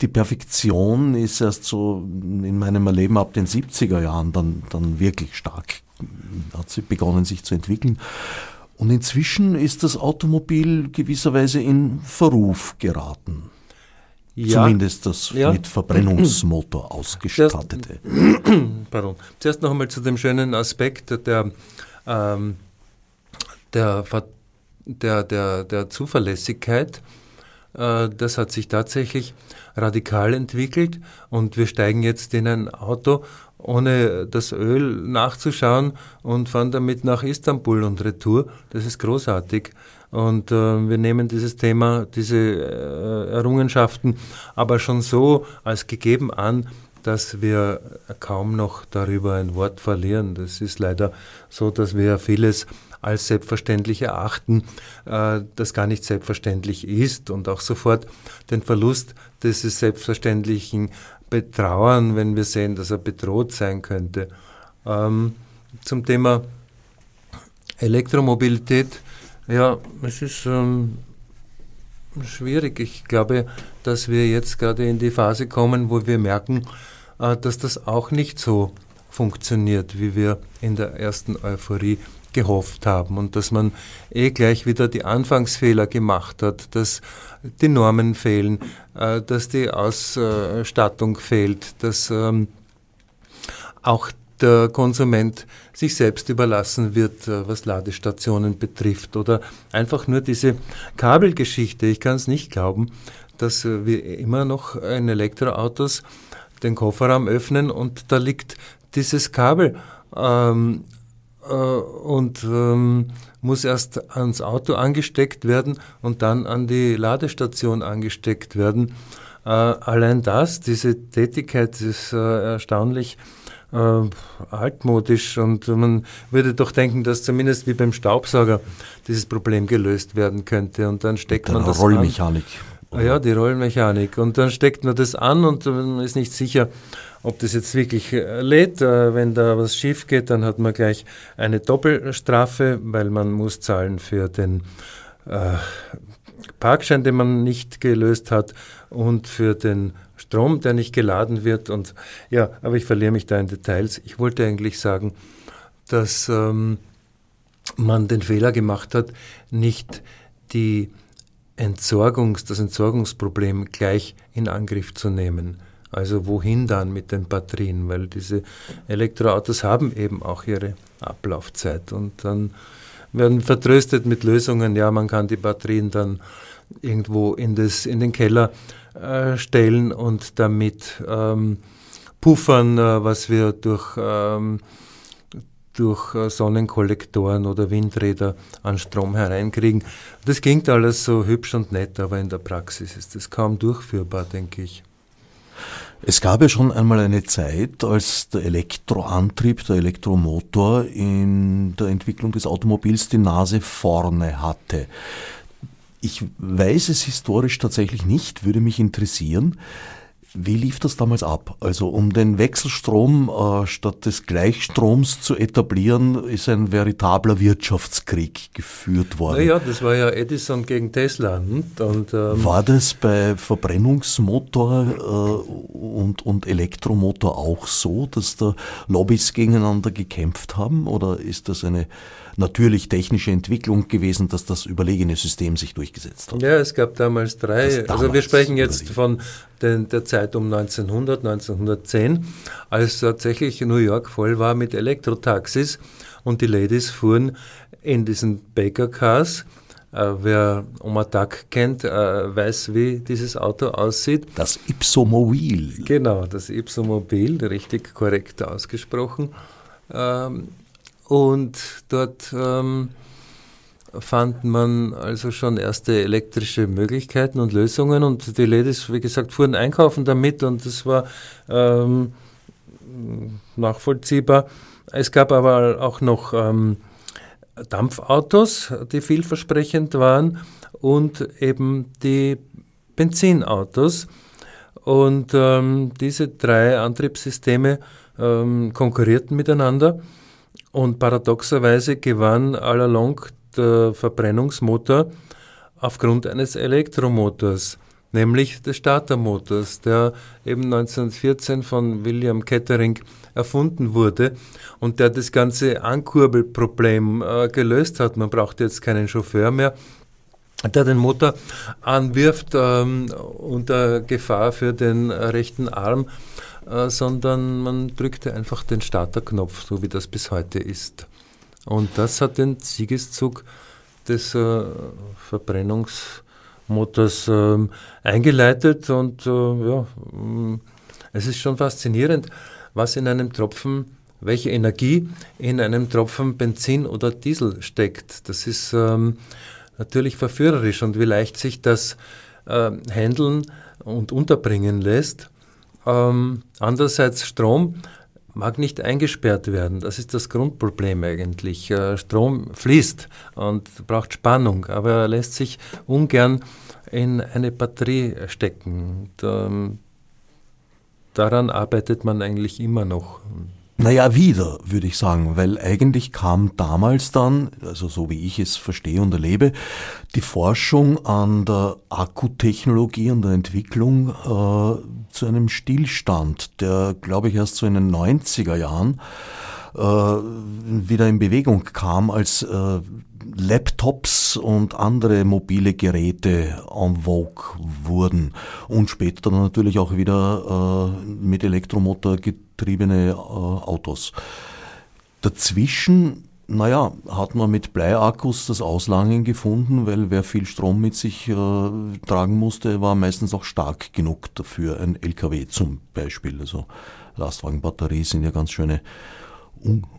A: die Perfektion ist erst so in meinem Erleben ab den 70er Jahren dann, dann wirklich stark, hat sie begonnen sich zu entwickeln. Und inzwischen ist das Automobil gewisserweise in Verruf geraten. Ja, Zumindest das ja. mit Verbrennungsmotor ausgestattete.
B: Zuerst, pardon. Zuerst noch einmal zu dem schönen Aspekt der, ähm, der der, der, der Zuverlässigkeit. Äh, das hat sich tatsächlich radikal entwickelt und wir steigen jetzt in ein Auto, ohne das Öl nachzuschauen und fahren damit nach Istanbul und Retour. Das ist großartig. Und äh, wir nehmen dieses Thema, diese äh, Errungenschaften aber schon so als gegeben an, dass wir kaum noch darüber ein Wort verlieren. Das ist leider so, dass wir vieles als selbstverständlich erachten, äh, das gar nicht selbstverständlich ist und auch sofort den Verlust dieses Selbstverständlichen betrauern, wenn wir sehen, dass er bedroht sein könnte. Ähm, zum Thema Elektromobilität, ja, es ist ähm, schwierig. Ich glaube, dass wir jetzt gerade in die Phase kommen, wo wir merken, äh, dass das auch nicht so funktioniert, wie wir in der ersten Euphorie gehofft haben und dass man eh gleich wieder die Anfangsfehler gemacht hat, dass die Normen fehlen, äh, dass die Ausstattung fehlt, dass ähm, auch der Konsument sich selbst überlassen wird, äh, was Ladestationen betrifft oder einfach nur diese Kabelgeschichte. Ich kann es nicht glauben, dass äh, wir immer noch in Elektroautos den Kofferraum öffnen und da liegt dieses Kabel ähm, äh, und ähm, muss erst ans Auto angesteckt werden und dann an die Ladestation angesteckt werden. Äh, allein das, diese Tätigkeit ist äh, erstaunlich äh, altmodisch und man würde doch denken, dass zumindest wie beim Staubsauger dieses Problem gelöst werden könnte und dann steckt man das
A: Rollmechanik.
B: An. Ah ja, die Rollmechanik und dann steckt man das an und man ist nicht sicher, ob das jetzt wirklich äh, lädt. Äh, wenn da was schief geht, dann hat man gleich eine Doppelstrafe, weil man muss zahlen für den äh, Parkschein, den man nicht gelöst hat und für den Strom, der nicht geladen wird. Und ja, aber ich verliere mich da in Details. Ich wollte eigentlich sagen, dass ähm, man den Fehler gemacht hat, nicht die Entsorgungs-, das Entsorgungsproblem gleich in Angriff zu nehmen. Also wohin dann mit den Batterien? Weil diese Elektroautos haben eben auch ihre Ablaufzeit und dann werden vertröstet mit Lösungen, ja, man kann die Batterien dann irgendwo in, das, in den Keller äh, stellen und damit ähm, puffern, äh, was wir durch, ähm, durch äh, Sonnenkollektoren oder Windräder an Strom hereinkriegen. Das klingt alles so hübsch und nett, aber in der Praxis ist das kaum durchführbar, denke ich.
A: Es gab ja schon einmal eine Zeit, als der Elektroantrieb, der Elektromotor in der Entwicklung des Automobils die Nase vorne hatte. Ich weiß es historisch tatsächlich nicht, würde mich interessieren. Wie lief das damals ab? Also um den Wechselstrom äh, statt des Gleichstroms zu etablieren, ist ein veritabler Wirtschaftskrieg geführt worden.
B: Naja, das war ja Edison gegen Tesla. Und,
A: ähm war das bei Verbrennungsmotor äh, und, und Elektromotor auch so, dass da Lobbys gegeneinander gekämpft haben? Oder ist das eine natürlich technische Entwicklung gewesen, dass das überlegene System sich durchgesetzt hat.
B: Ja, es gab damals drei, damals also wir sprechen jetzt von den, der Zeit um 1900, 1910, als tatsächlich New York voll war mit Elektrotaxis und die Ladies fuhren in diesen Baker Cars. Uh, wer Oma Duck kennt, uh, weiß, wie dieses Auto aussieht.
A: Das Ipsomobil.
B: Genau, das Ipsomobil, richtig korrekt ausgesprochen. Ähm, und dort ähm, fand man also schon erste elektrische Möglichkeiten und Lösungen und die Ladies, wie gesagt, fuhren einkaufen damit und das war ähm, nachvollziehbar. Es gab aber auch noch ähm, Dampfautos, die vielversprechend waren und eben die Benzinautos. Und ähm, diese drei Antriebssysteme ähm, konkurrierten miteinander. Und paradoxerweise gewann allalong der Verbrennungsmotor aufgrund eines Elektromotors, nämlich des Startermotors, der eben 1914 von William Kettering erfunden wurde und der das ganze Ankurbelproblem äh, gelöst hat. Man braucht jetzt keinen Chauffeur mehr, der den Motor anwirft ähm, unter Gefahr für den rechten Arm äh, sondern man drückte einfach den Starterknopf, so wie das bis heute ist. Und das hat den Siegeszug des äh, Verbrennungsmotors äh, eingeleitet und äh, ja, mm, es ist schon faszinierend, was in einem Tropfen, welche Energie in einem Tropfen Benzin oder Diesel steckt. Das ist ähm, natürlich verführerisch und wie leicht sich das äh, handeln und unterbringen lässt. Ähm, andererseits Strom mag nicht eingesperrt werden. Das ist das Grundproblem eigentlich. Äh, Strom fließt und braucht Spannung, aber er lässt sich ungern in eine Batterie stecken. Ähm, daran arbeitet man eigentlich immer noch.
A: Naja, wieder, würde ich sagen, weil eigentlich kam damals dann, also so wie ich es verstehe und erlebe, die Forschung an der Akkutechnologie und der Entwicklung äh, zu einem Stillstand, der, glaube ich, erst so in den 90er Jahren äh, wieder in Bewegung kam, als äh, Laptops und andere mobile Geräte en vogue wurden und später dann natürlich auch wieder äh, mit Elektromotor getriebene äh, Autos. Dazwischen, naja, hat man mit Bleiakkus das Auslangen gefunden, weil wer viel Strom mit sich äh, tragen musste, war meistens auch stark genug dafür. Ein LKW zum Beispiel. Also Lastwagenbatterie sind ja ganz schöne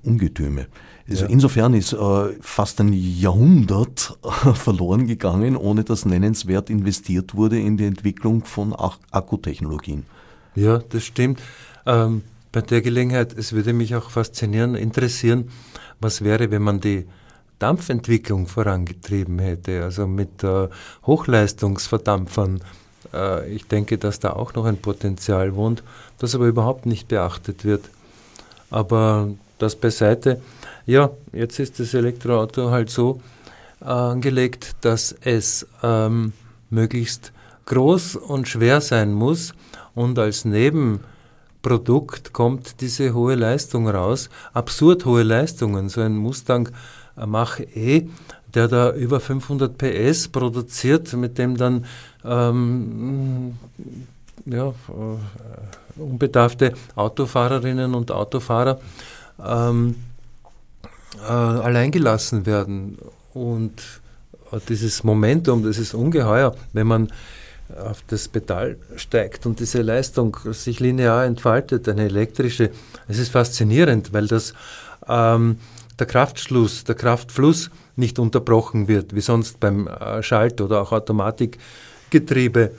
A: Ungetüme. Also ja. Insofern ist äh, fast ein Jahrhundert verloren gegangen, ohne dass nennenswert investiert wurde in die Entwicklung von Ak Akkutechnologien.
B: Ja, das stimmt. Ähm, bei der Gelegenheit, es würde mich auch faszinieren, interessieren, was wäre, wenn man die Dampfentwicklung vorangetrieben hätte, also mit äh, Hochleistungsverdampfern. Äh, ich denke, dass da auch noch ein Potenzial wohnt, das aber überhaupt nicht beachtet wird. Aber das beiseite. Ja, jetzt ist das Elektroauto halt so äh, angelegt, dass es ähm, möglichst groß und schwer sein muss und als Nebenprodukt kommt diese hohe Leistung raus, absurd hohe Leistungen. So ein Mustang Mach E, der da über 500 PS produziert, mit dem dann ähm, ja, äh, unbedarfte Autofahrerinnen und Autofahrer ähm, äh, alleingelassen werden. Und dieses Momentum, das ist ungeheuer, wenn man auf das Pedal steigt und diese Leistung sich linear entfaltet, eine elektrische. Es ist faszinierend, weil das ähm, der Kraftschluss, der Kraftfluss nicht unterbrochen wird, wie sonst beim äh, Schalt- oder auch Automatikgetriebe,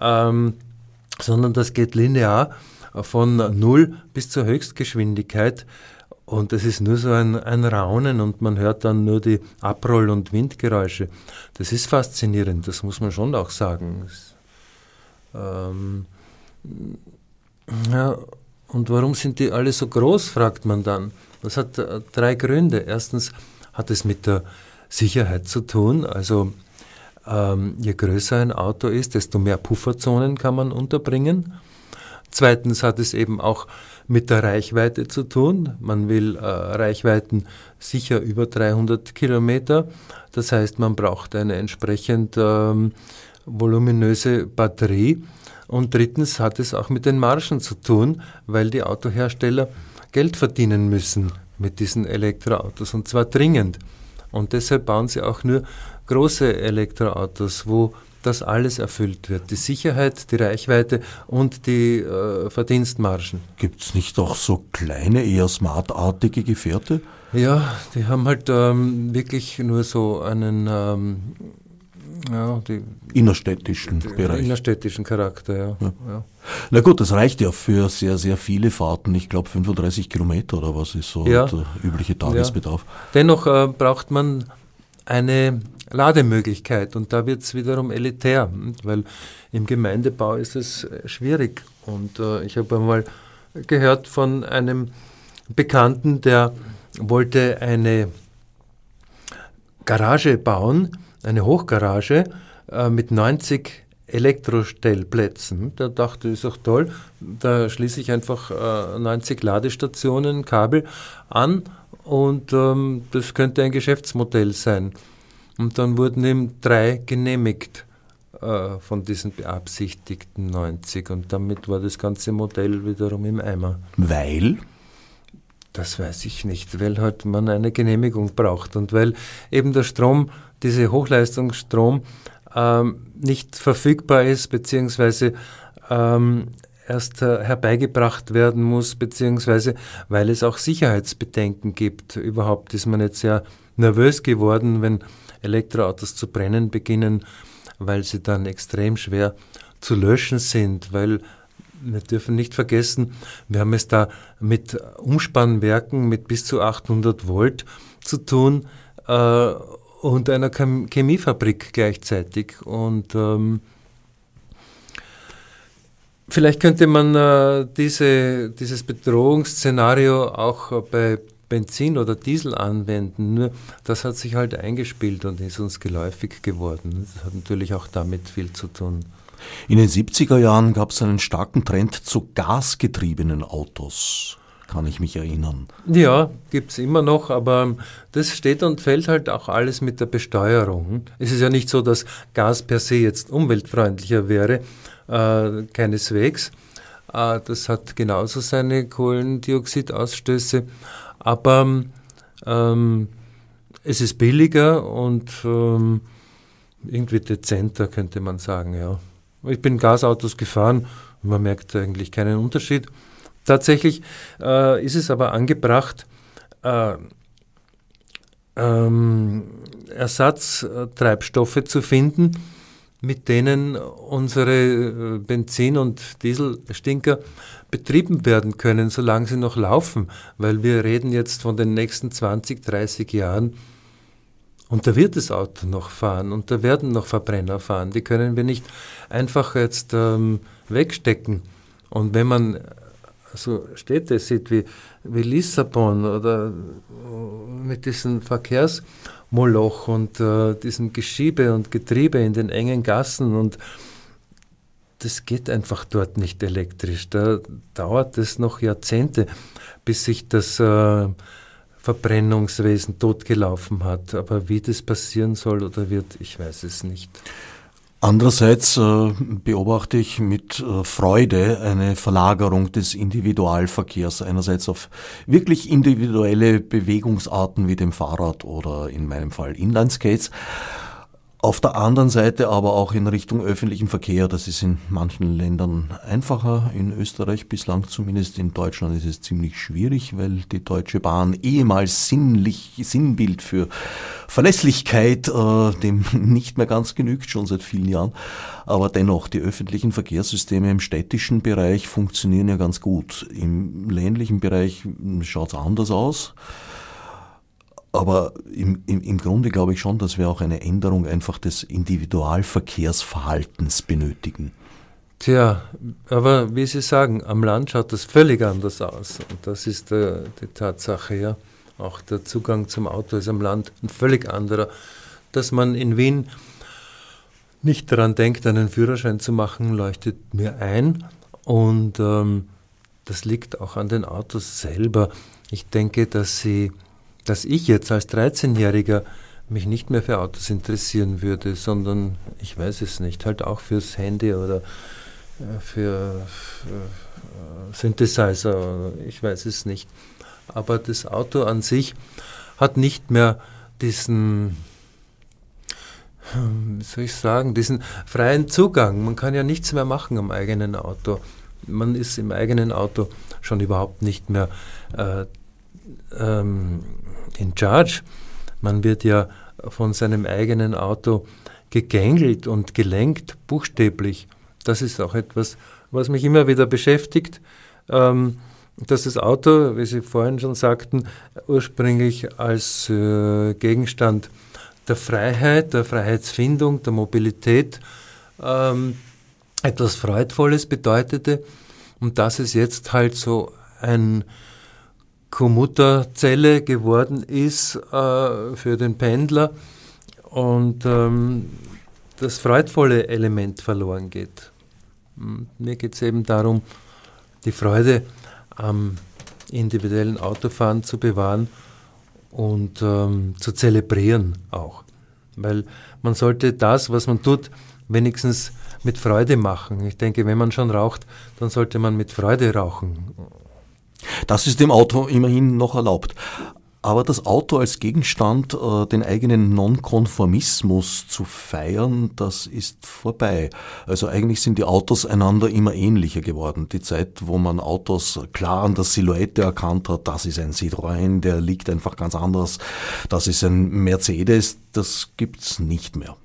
B: ähm, sondern das geht linear von Null bis zur Höchstgeschwindigkeit. Und es ist nur so ein, ein Raunen und man hört dann nur die Abroll- und Windgeräusche. Das ist faszinierend, das muss man schon auch sagen. Das, ähm, ja, und warum sind die alle so groß, fragt man dann. Das hat äh, drei Gründe. Erstens hat es mit der Sicherheit zu tun. Also ähm, je größer ein Auto ist, desto mehr Pufferzonen kann man unterbringen. Zweitens hat es eben auch mit der Reichweite zu tun. Man will äh, Reichweiten sicher über 300 Kilometer. Das heißt, man braucht eine entsprechend ähm, voluminöse Batterie. Und drittens hat es auch mit den Margen zu tun, weil die Autohersteller Geld verdienen müssen mit diesen Elektroautos und zwar dringend. Und deshalb bauen sie auch nur große Elektroautos, wo das alles erfüllt wird. Die Sicherheit, die Reichweite und die äh, Verdienstmargen.
A: Gibt es nicht auch so kleine, eher smartartige Gefährte?
B: Ja, die haben halt ähm, wirklich nur so einen ähm,
A: ja, die, innerstädtischen Bereich.
B: Innerstädtischen Charakter, ja. ja. ja.
A: Na gut, das reicht ja für sehr, sehr viele Fahrten. Ich glaube 35 Kilometer oder was ist so ja. der übliche Tagesbedarf.
B: Dennoch äh, braucht man eine Lademöglichkeit und da wird es wiederum elitär, weil im Gemeindebau ist es äh, schwierig. Und äh, ich habe einmal gehört von einem Bekannten, der wollte eine Garage bauen, eine Hochgarage äh, mit 90 Elektrostellplätzen. Da dachte ich, ist doch toll, da schließe ich einfach äh, 90 Ladestationen, Kabel an und ähm, das könnte ein Geschäftsmodell sein. Und dann wurden eben drei genehmigt äh, von diesen beabsichtigten 90 und damit war das ganze Modell wiederum im Eimer.
A: Weil?
B: Das weiß ich nicht, weil halt man eine Genehmigung braucht und weil eben der Strom diese Hochleistungsstrom ähm, nicht verfügbar ist, beziehungsweise ähm, erst äh, herbeigebracht werden muss, beziehungsweise weil es auch Sicherheitsbedenken gibt. Überhaupt ist man jetzt sehr nervös geworden, wenn Elektroautos zu brennen beginnen, weil sie dann extrem schwer zu löschen sind, weil wir dürfen nicht vergessen, wir haben es da mit Umspannwerken mit bis zu 800 Volt zu tun äh, und einer Chemiefabrik gleichzeitig. Und ähm, vielleicht könnte man äh, diese, dieses Bedrohungsszenario auch äh, bei Benzin oder Diesel anwenden. Nur das hat sich halt eingespielt und ist uns geläufig geworden. Das hat natürlich auch damit viel zu tun.
A: In den 70er Jahren gab es einen starken Trend zu gasgetriebenen Autos kann ich mich erinnern.
B: Ja, gibt es immer noch, aber das steht und fällt halt auch alles mit der Besteuerung. Es ist ja nicht so, dass Gas per se jetzt umweltfreundlicher wäre, äh, keineswegs. Äh, das hat genauso seine Kohlendioxidausstöße, aber ähm, es ist billiger und ähm, irgendwie dezenter, könnte man sagen, ja. Ich bin Gasautos gefahren, man merkt eigentlich keinen Unterschied. Tatsächlich äh, ist es aber angebracht, äh, ähm, Ersatztreibstoffe zu finden, mit denen unsere äh, Benzin- und Dieselstinker betrieben werden können, solange sie noch laufen, weil wir reden jetzt von den nächsten 20, 30 Jahren und da wird das Auto noch fahren und da werden noch Verbrenner fahren. Die können wir nicht einfach jetzt ähm, wegstecken. Und wenn man so Städte sieht wie, wie Lissabon oder äh, mit diesem Verkehrsmoloch und äh, diesem Geschiebe und Getriebe in den engen Gassen und das geht einfach dort nicht elektrisch. Da dauert es noch Jahrzehnte, bis sich das äh, Verbrennungswesen totgelaufen hat. Aber wie das passieren soll oder wird, ich weiß es nicht.
A: Andererseits äh, beobachte ich mit äh, Freude eine Verlagerung des Individualverkehrs einerseits auf wirklich individuelle Bewegungsarten wie dem Fahrrad oder in meinem Fall Inlineskates auf der anderen Seite aber auch in Richtung öffentlichen Verkehr. Das ist in manchen Ländern einfacher, in Österreich bislang zumindest. In Deutschland ist es ziemlich schwierig, weil die Deutsche Bahn ehemals sinnlich, Sinnbild für Verlässlichkeit äh, dem nicht mehr ganz genügt, schon seit vielen Jahren. Aber dennoch, die öffentlichen Verkehrssysteme im städtischen Bereich funktionieren ja ganz gut. Im ländlichen Bereich schaut es anders aus. Aber im, im, im Grunde glaube ich schon, dass wir auch eine Änderung einfach des Individualverkehrsverhaltens benötigen.
B: Tja, aber wie Sie sagen, am Land schaut das völlig anders aus. Und das ist äh, die Tatsache, ja. Auch der Zugang zum Auto ist am Land ein völlig anderer. Dass man in Wien nicht daran denkt, einen Führerschein zu machen, leuchtet mir ein. Und ähm, das liegt auch an den Autos selber. Ich denke, dass sie dass ich jetzt als 13-Jähriger mich nicht mehr für Autos interessieren würde, sondern ich weiß es nicht, halt auch fürs Handy oder äh, für, für äh, Synthesizer, ich weiß es nicht. Aber das Auto an sich hat nicht mehr diesen, wie soll ich sagen, diesen freien Zugang. Man kann ja nichts mehr machen am eigenen Auto. Man ist im eigenen Auto schon überhaupt nicht mehr äh, ähm, in Charge. Man wird ja von seinem eigenen Auto gegängelt und gelenkt, buchstäblich. Das ist auch etwas, was mich immer wieder beschäftigt, ähm, dass das Auto, wie Sie vorhin schon sagten, ursprünglich als äh, Gegenstand der Freiheit, der Freiheitsfindung, der Mobilität ähm, etwas Freudvolles bedeutete und dass es jetzt halt so ein Kommutterzelle geworden ist äh, für den Pendler und ähm, das freudvolle Element verloren geht. Mir geht es eben darum, die Freude am individuellen Autofahren zu bewahren und ähm, zu zelebrieren auch. Weil man sollte das, was man tut, wenigstens mit Freude machen. Ich denke, wenn man schon raucht, dann sollte man mit Freude rauchen
A: das ist dem Auto immerhin noch erlaubt. Aber das Auto als Gegenstand, äh, den eigenen Nonkonformismus zu feiern, das ist vorbei. Also eigentlich sind die Autos einander immer ähnlicher geworden. Die Zeit, wo man Autos klar an der Silhouette erkannt hat, das ist ein Citroën, der liegt einfach ganz anders, das ist ein Mercedes, das gibt's nicht mehr.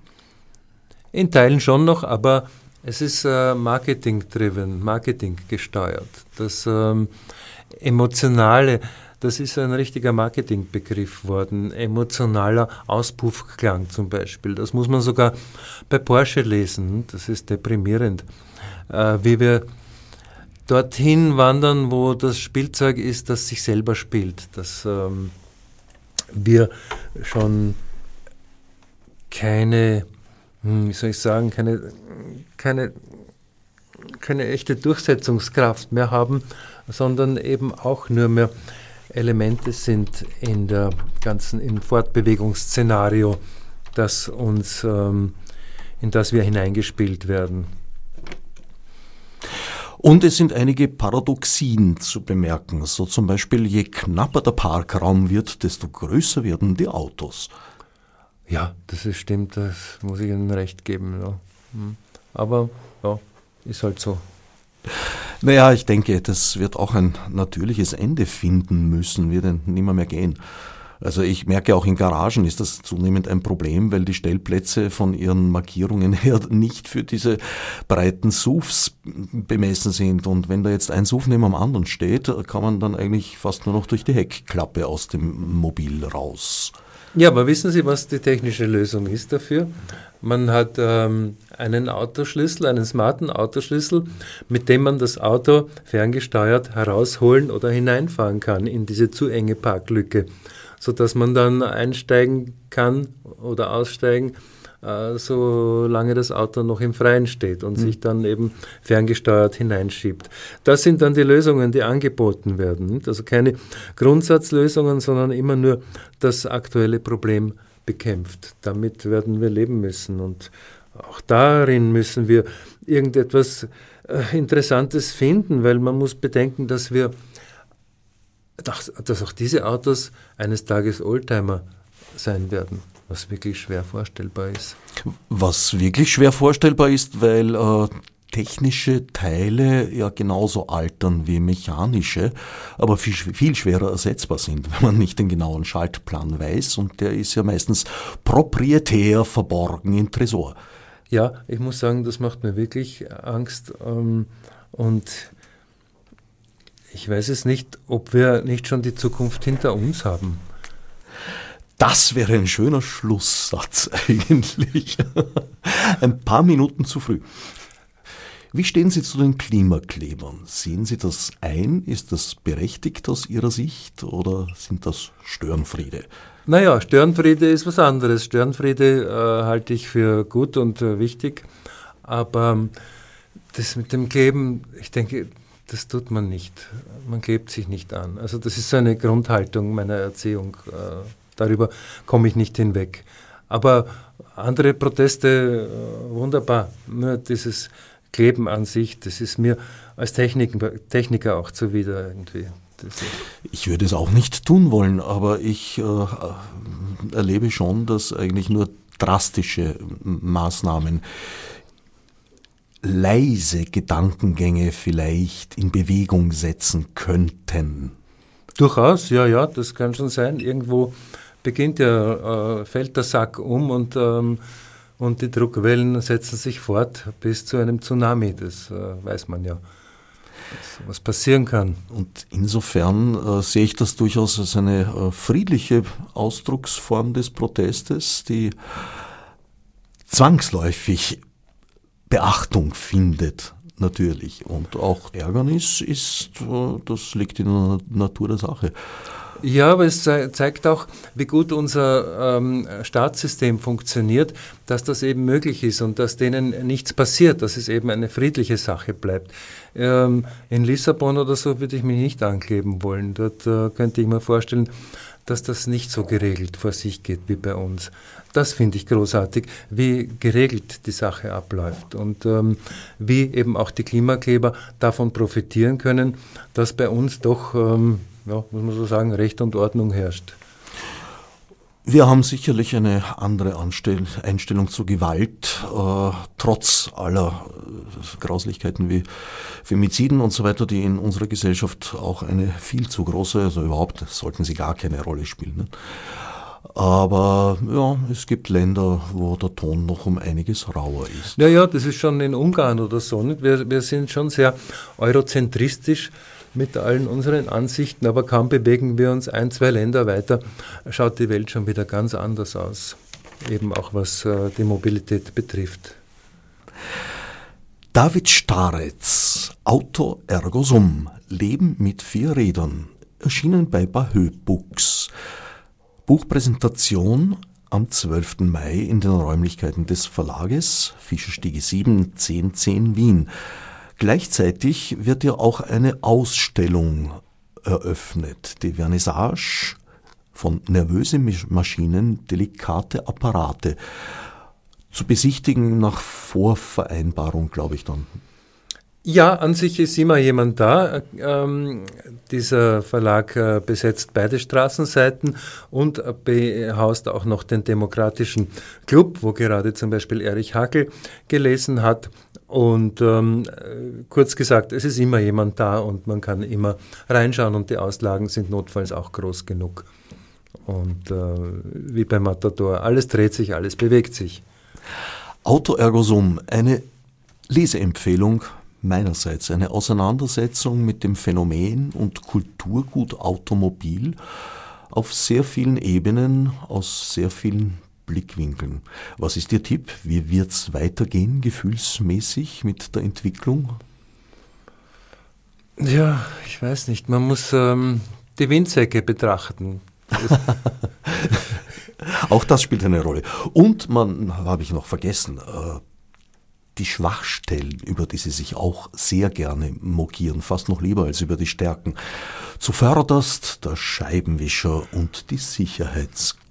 B: In Teilen schon noch, aber es ist äh, Marketing-driven, Marketing gesteuert. Das ähm, emotionale, das ist ein richtiger Marketingbegriff worden, emotionaler Auspuffklang zum Beispiel. Das muss man sogar bei Porsche lesen, das ist deprimierend, äh, wie wir dorthin wandern, wo das Spielzeug ist, das sich selber spielt, dass ähm, wir schon keine, wie soll ich sagen, keine, keine, keine echte Durchsetzungskraft mehr haben, sondern eben auch nur mehr Elemente sind in der ganzen im Fortbewegungsszenario, das uns, ähm, in das wir hineingespielt werden.
A: Und es sind einige Paradoxien zu bemerken. So zum Beispiel, je knapper der Parkraum wird, desto größer werden die Autos.
B: Ja, das ist stimmt, das muss ich Ihnen recht geben. Ja. Hm. Aber ja, ist halt so.
A: Naja, ich denke, das wird auch ein natürliches Ende finden müssen, wird nicht mehr, mehr gehen. Also ich merke auch in Garagen ist das zunehmend ein Problem, weil die Stellplätze von ihren Markierungen her nicht für diese breiten SUVs bemessen sind. Und wenn da jetzt ein SUV neben dem anderen steht, kann man dann eigentlich fast nur noch durch die Heckklappe aus dem Mobil raus.
B: Ja, aber wissen Sie, was die technische Lösung ist dafür? Man hat ähm, einen Autoschlüssel, einen smarten Autoschlüssel, mit dem man das Auto ferngesteuert herausholen oder hineinfahren kann in diese zu enge Parklücke sodass man dann einsteigen kann oder aussteigen, äh, solange das Auto noch im Freien steht und mhm. sich dann eben ferngesteuert hineinschiebt. Das sind dann die Lösungen, die angeboten werden. Also keine Grundsatzlösungen, sondern immer nur das aktuelle Problem bekämpft. Damit werden wir leben müssen und auch darin müssen wir irgendetwas äh, Interessantes finden, weil man muss bedenken, dass wir dass, dass auch diese Autos eines Tages Oldtimer sein werden, was wirklich schwer vorstellbar ist.
A: Was wirklich schwer vorstellbar ist, weil äh, technische Teile ja genauso altern wie mechanische, aber viel, viel schwerer ersetzbar sind, wenn man nicht den genauen Schaltplan weiß und der ist ja meistens proprietär verborgen im Tresor.
B: Ja, ich muss sagen, das macht mir wirklich Angst ähm, und ich weiß es nicht, ob wir nicht schon die Zukunft hinter uns haben.
A: Das wäre ein schöner Schlusssatz eigentlich. ein paar Minuten zu früh. Wie stehen Sie zu den Klimaklebern? Sehen Sie das ein? Ist das berechtigt aus Ihrer Sicht oder sind das Störenfriede?
B: Naja, Störenfriede ist was anderes. Störenfriede äh, halte ich für gut und äh, wichtig. Aber ähm, das mit dem Kleben, ich denke, das tut man nicht. Man klebt sich nicht an. Also das ist so eine Grundhaltung meiner Erziehung. Äh, darüber komme ich nicht hinweg. Aber andere Proteste, äh, wunderbar. Nur dieses Kleben an sich, das ist mir als Techniker auch zuwider irgendwie.
A: Ich würde es auch nicht tun wollen, aber ich äh, erlebe schon, dass eigentlich nur drastische Maßnahmen leise Gedankengänge vielleicht in Bewegung setzen könnten.
B: Durchaus, ja, ja, das kann schon sein. Irgendwo beginnt ja, äh, fällt der Sack um und, ähm, und die Druckwellen setzen sich fort bis zu einem Tsunami. Das äh, weiß man ja, was passieren kann.
A: Und insofern äh, sehe ich das durchaus als eine äh, friedliche Ausdrucksform des Protestes, die zwangsläufig Beachtung findet, natürlich. Und auch Ärgernis ist, äh, das liegt in der Natur der Sache.
B: Ja, aber es zeigt auch, wie gut unser ähm, Staatssystem funktioniert, dass das eben möglich ist und dass denen nichts passiert, dass es eben eine friedliche Sache bleibt. Ähm, in Lissabon oder so würde ich mich nicht ankleben wollen. Dort äh, könnte ich mir vorstellen, dass das nicht so geregelt vor sich geht wie bei uns. Das finde ich großartig, wie geregelt die Sache abläuft und ähm, wie eben auch die Klimakleber davon profitieren können, dass bei uns doch, ähm, ja, muss man so sagen, Recht und Ordnung herrscht.
A: Wir haben sicherlich eine andere Anstell Einstellung zur Gewalt, äh, trotz aller äh, Grauslichkeiten wie Femiziden und so weiter, die in unserer Gesellschaft auch eine viel zu große, also überhaupt sollten sie gar keine Rolle spielen. Ne? Aber ja, es gibt Länder, wo der Ton noch um einiges rauer ist.
B: Ja, ja, das ist schon in Ungarn oder so. Nicht? Wir, wir sind schon sehr eurozentristisch mit allen unseren Ansichten, aber kaum bewegen wir uns ein, zwei Länder weiter, schaut die Welt schon wieder ganz anders aus. Eben auch was äh, die Mobilität betrifft.
A: David Staretz, Autor ergo sum, Leben mit vier Rädern, erschienen bei Bahö Books. Buchpräsentation am 12. Mai in den Räumlichkeiten des Verlages Fischerstiege 7 1010 Wien. Gleichzeitig wird ja auch eine Ausstellung eröffnet, die Vernissage von nervöse Maschinen, delikate Apparate. Zu besichtigen nach Vorvereinbarung, glaube ich dann.
B: Ja, an sich ist immer jemand da. Ähm, dieser Verlag äh, besetzt beide Straßenseiten und behaust auch noch den Demokratischen Club, wo gerade zum Beispiel Erich Hackel gelesen hat. Und ähm, kurz gesagt, es ist immer jemand da und man kann immer reinschauen und die Auslagen sind notfalls auch groß genug. Und äh, wie beim Matador, alles dreht sich, alles bewegt sich.
A: Auto ergo sum, eine Leseempfehlung meinerseits, eine Auseinandersetzung mit dem Phänomen und Kulturgut Automobil auf sehr vielen Ebenen, aus sehr vielen Blickwinkeln. Was ist Ihr Tipp? Wie wird es weitergehen, gefühlsmäßig mit der Entwicklung?
B: Ja, ich weiß nicht. Man muss ähm, die Windsäcke betrachten.
A: Auch das spielt eine Rolle. Und man, habe ich noch vergessen, äh, die Schwachstellen, über die sie sich auch sehr gerne mokieren, fast noch lieber als über die Stärken. Zuvörderst der Scheibenwischer und die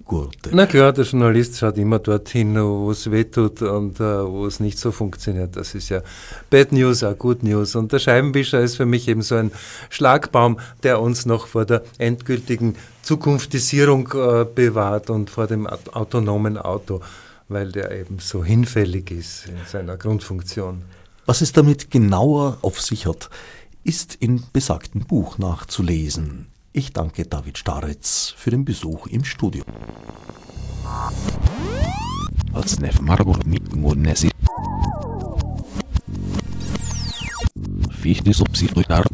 A: Sicherheitsgurte.
B: Na klar, der Journalist schaut immer dorthin, wo es wehtut und uh, wo es nicht so funktioniert. Das ist ja Bad News, auch Good News. Und der Scheibenwischer ist für mich eben so ein Schlagbaum, der uns noch vor der endgültigen Zukunftisierung uh, bewahrt und vor dem autonomen Auto weil der eben so hinfällig ist in seiner Grundfunktion.
A: Was es damit genauer auf sich hat, ist im besagten Buch nachzulesen. Ich danke David Staretz für den Besuch im Studio. Fichte subsidiar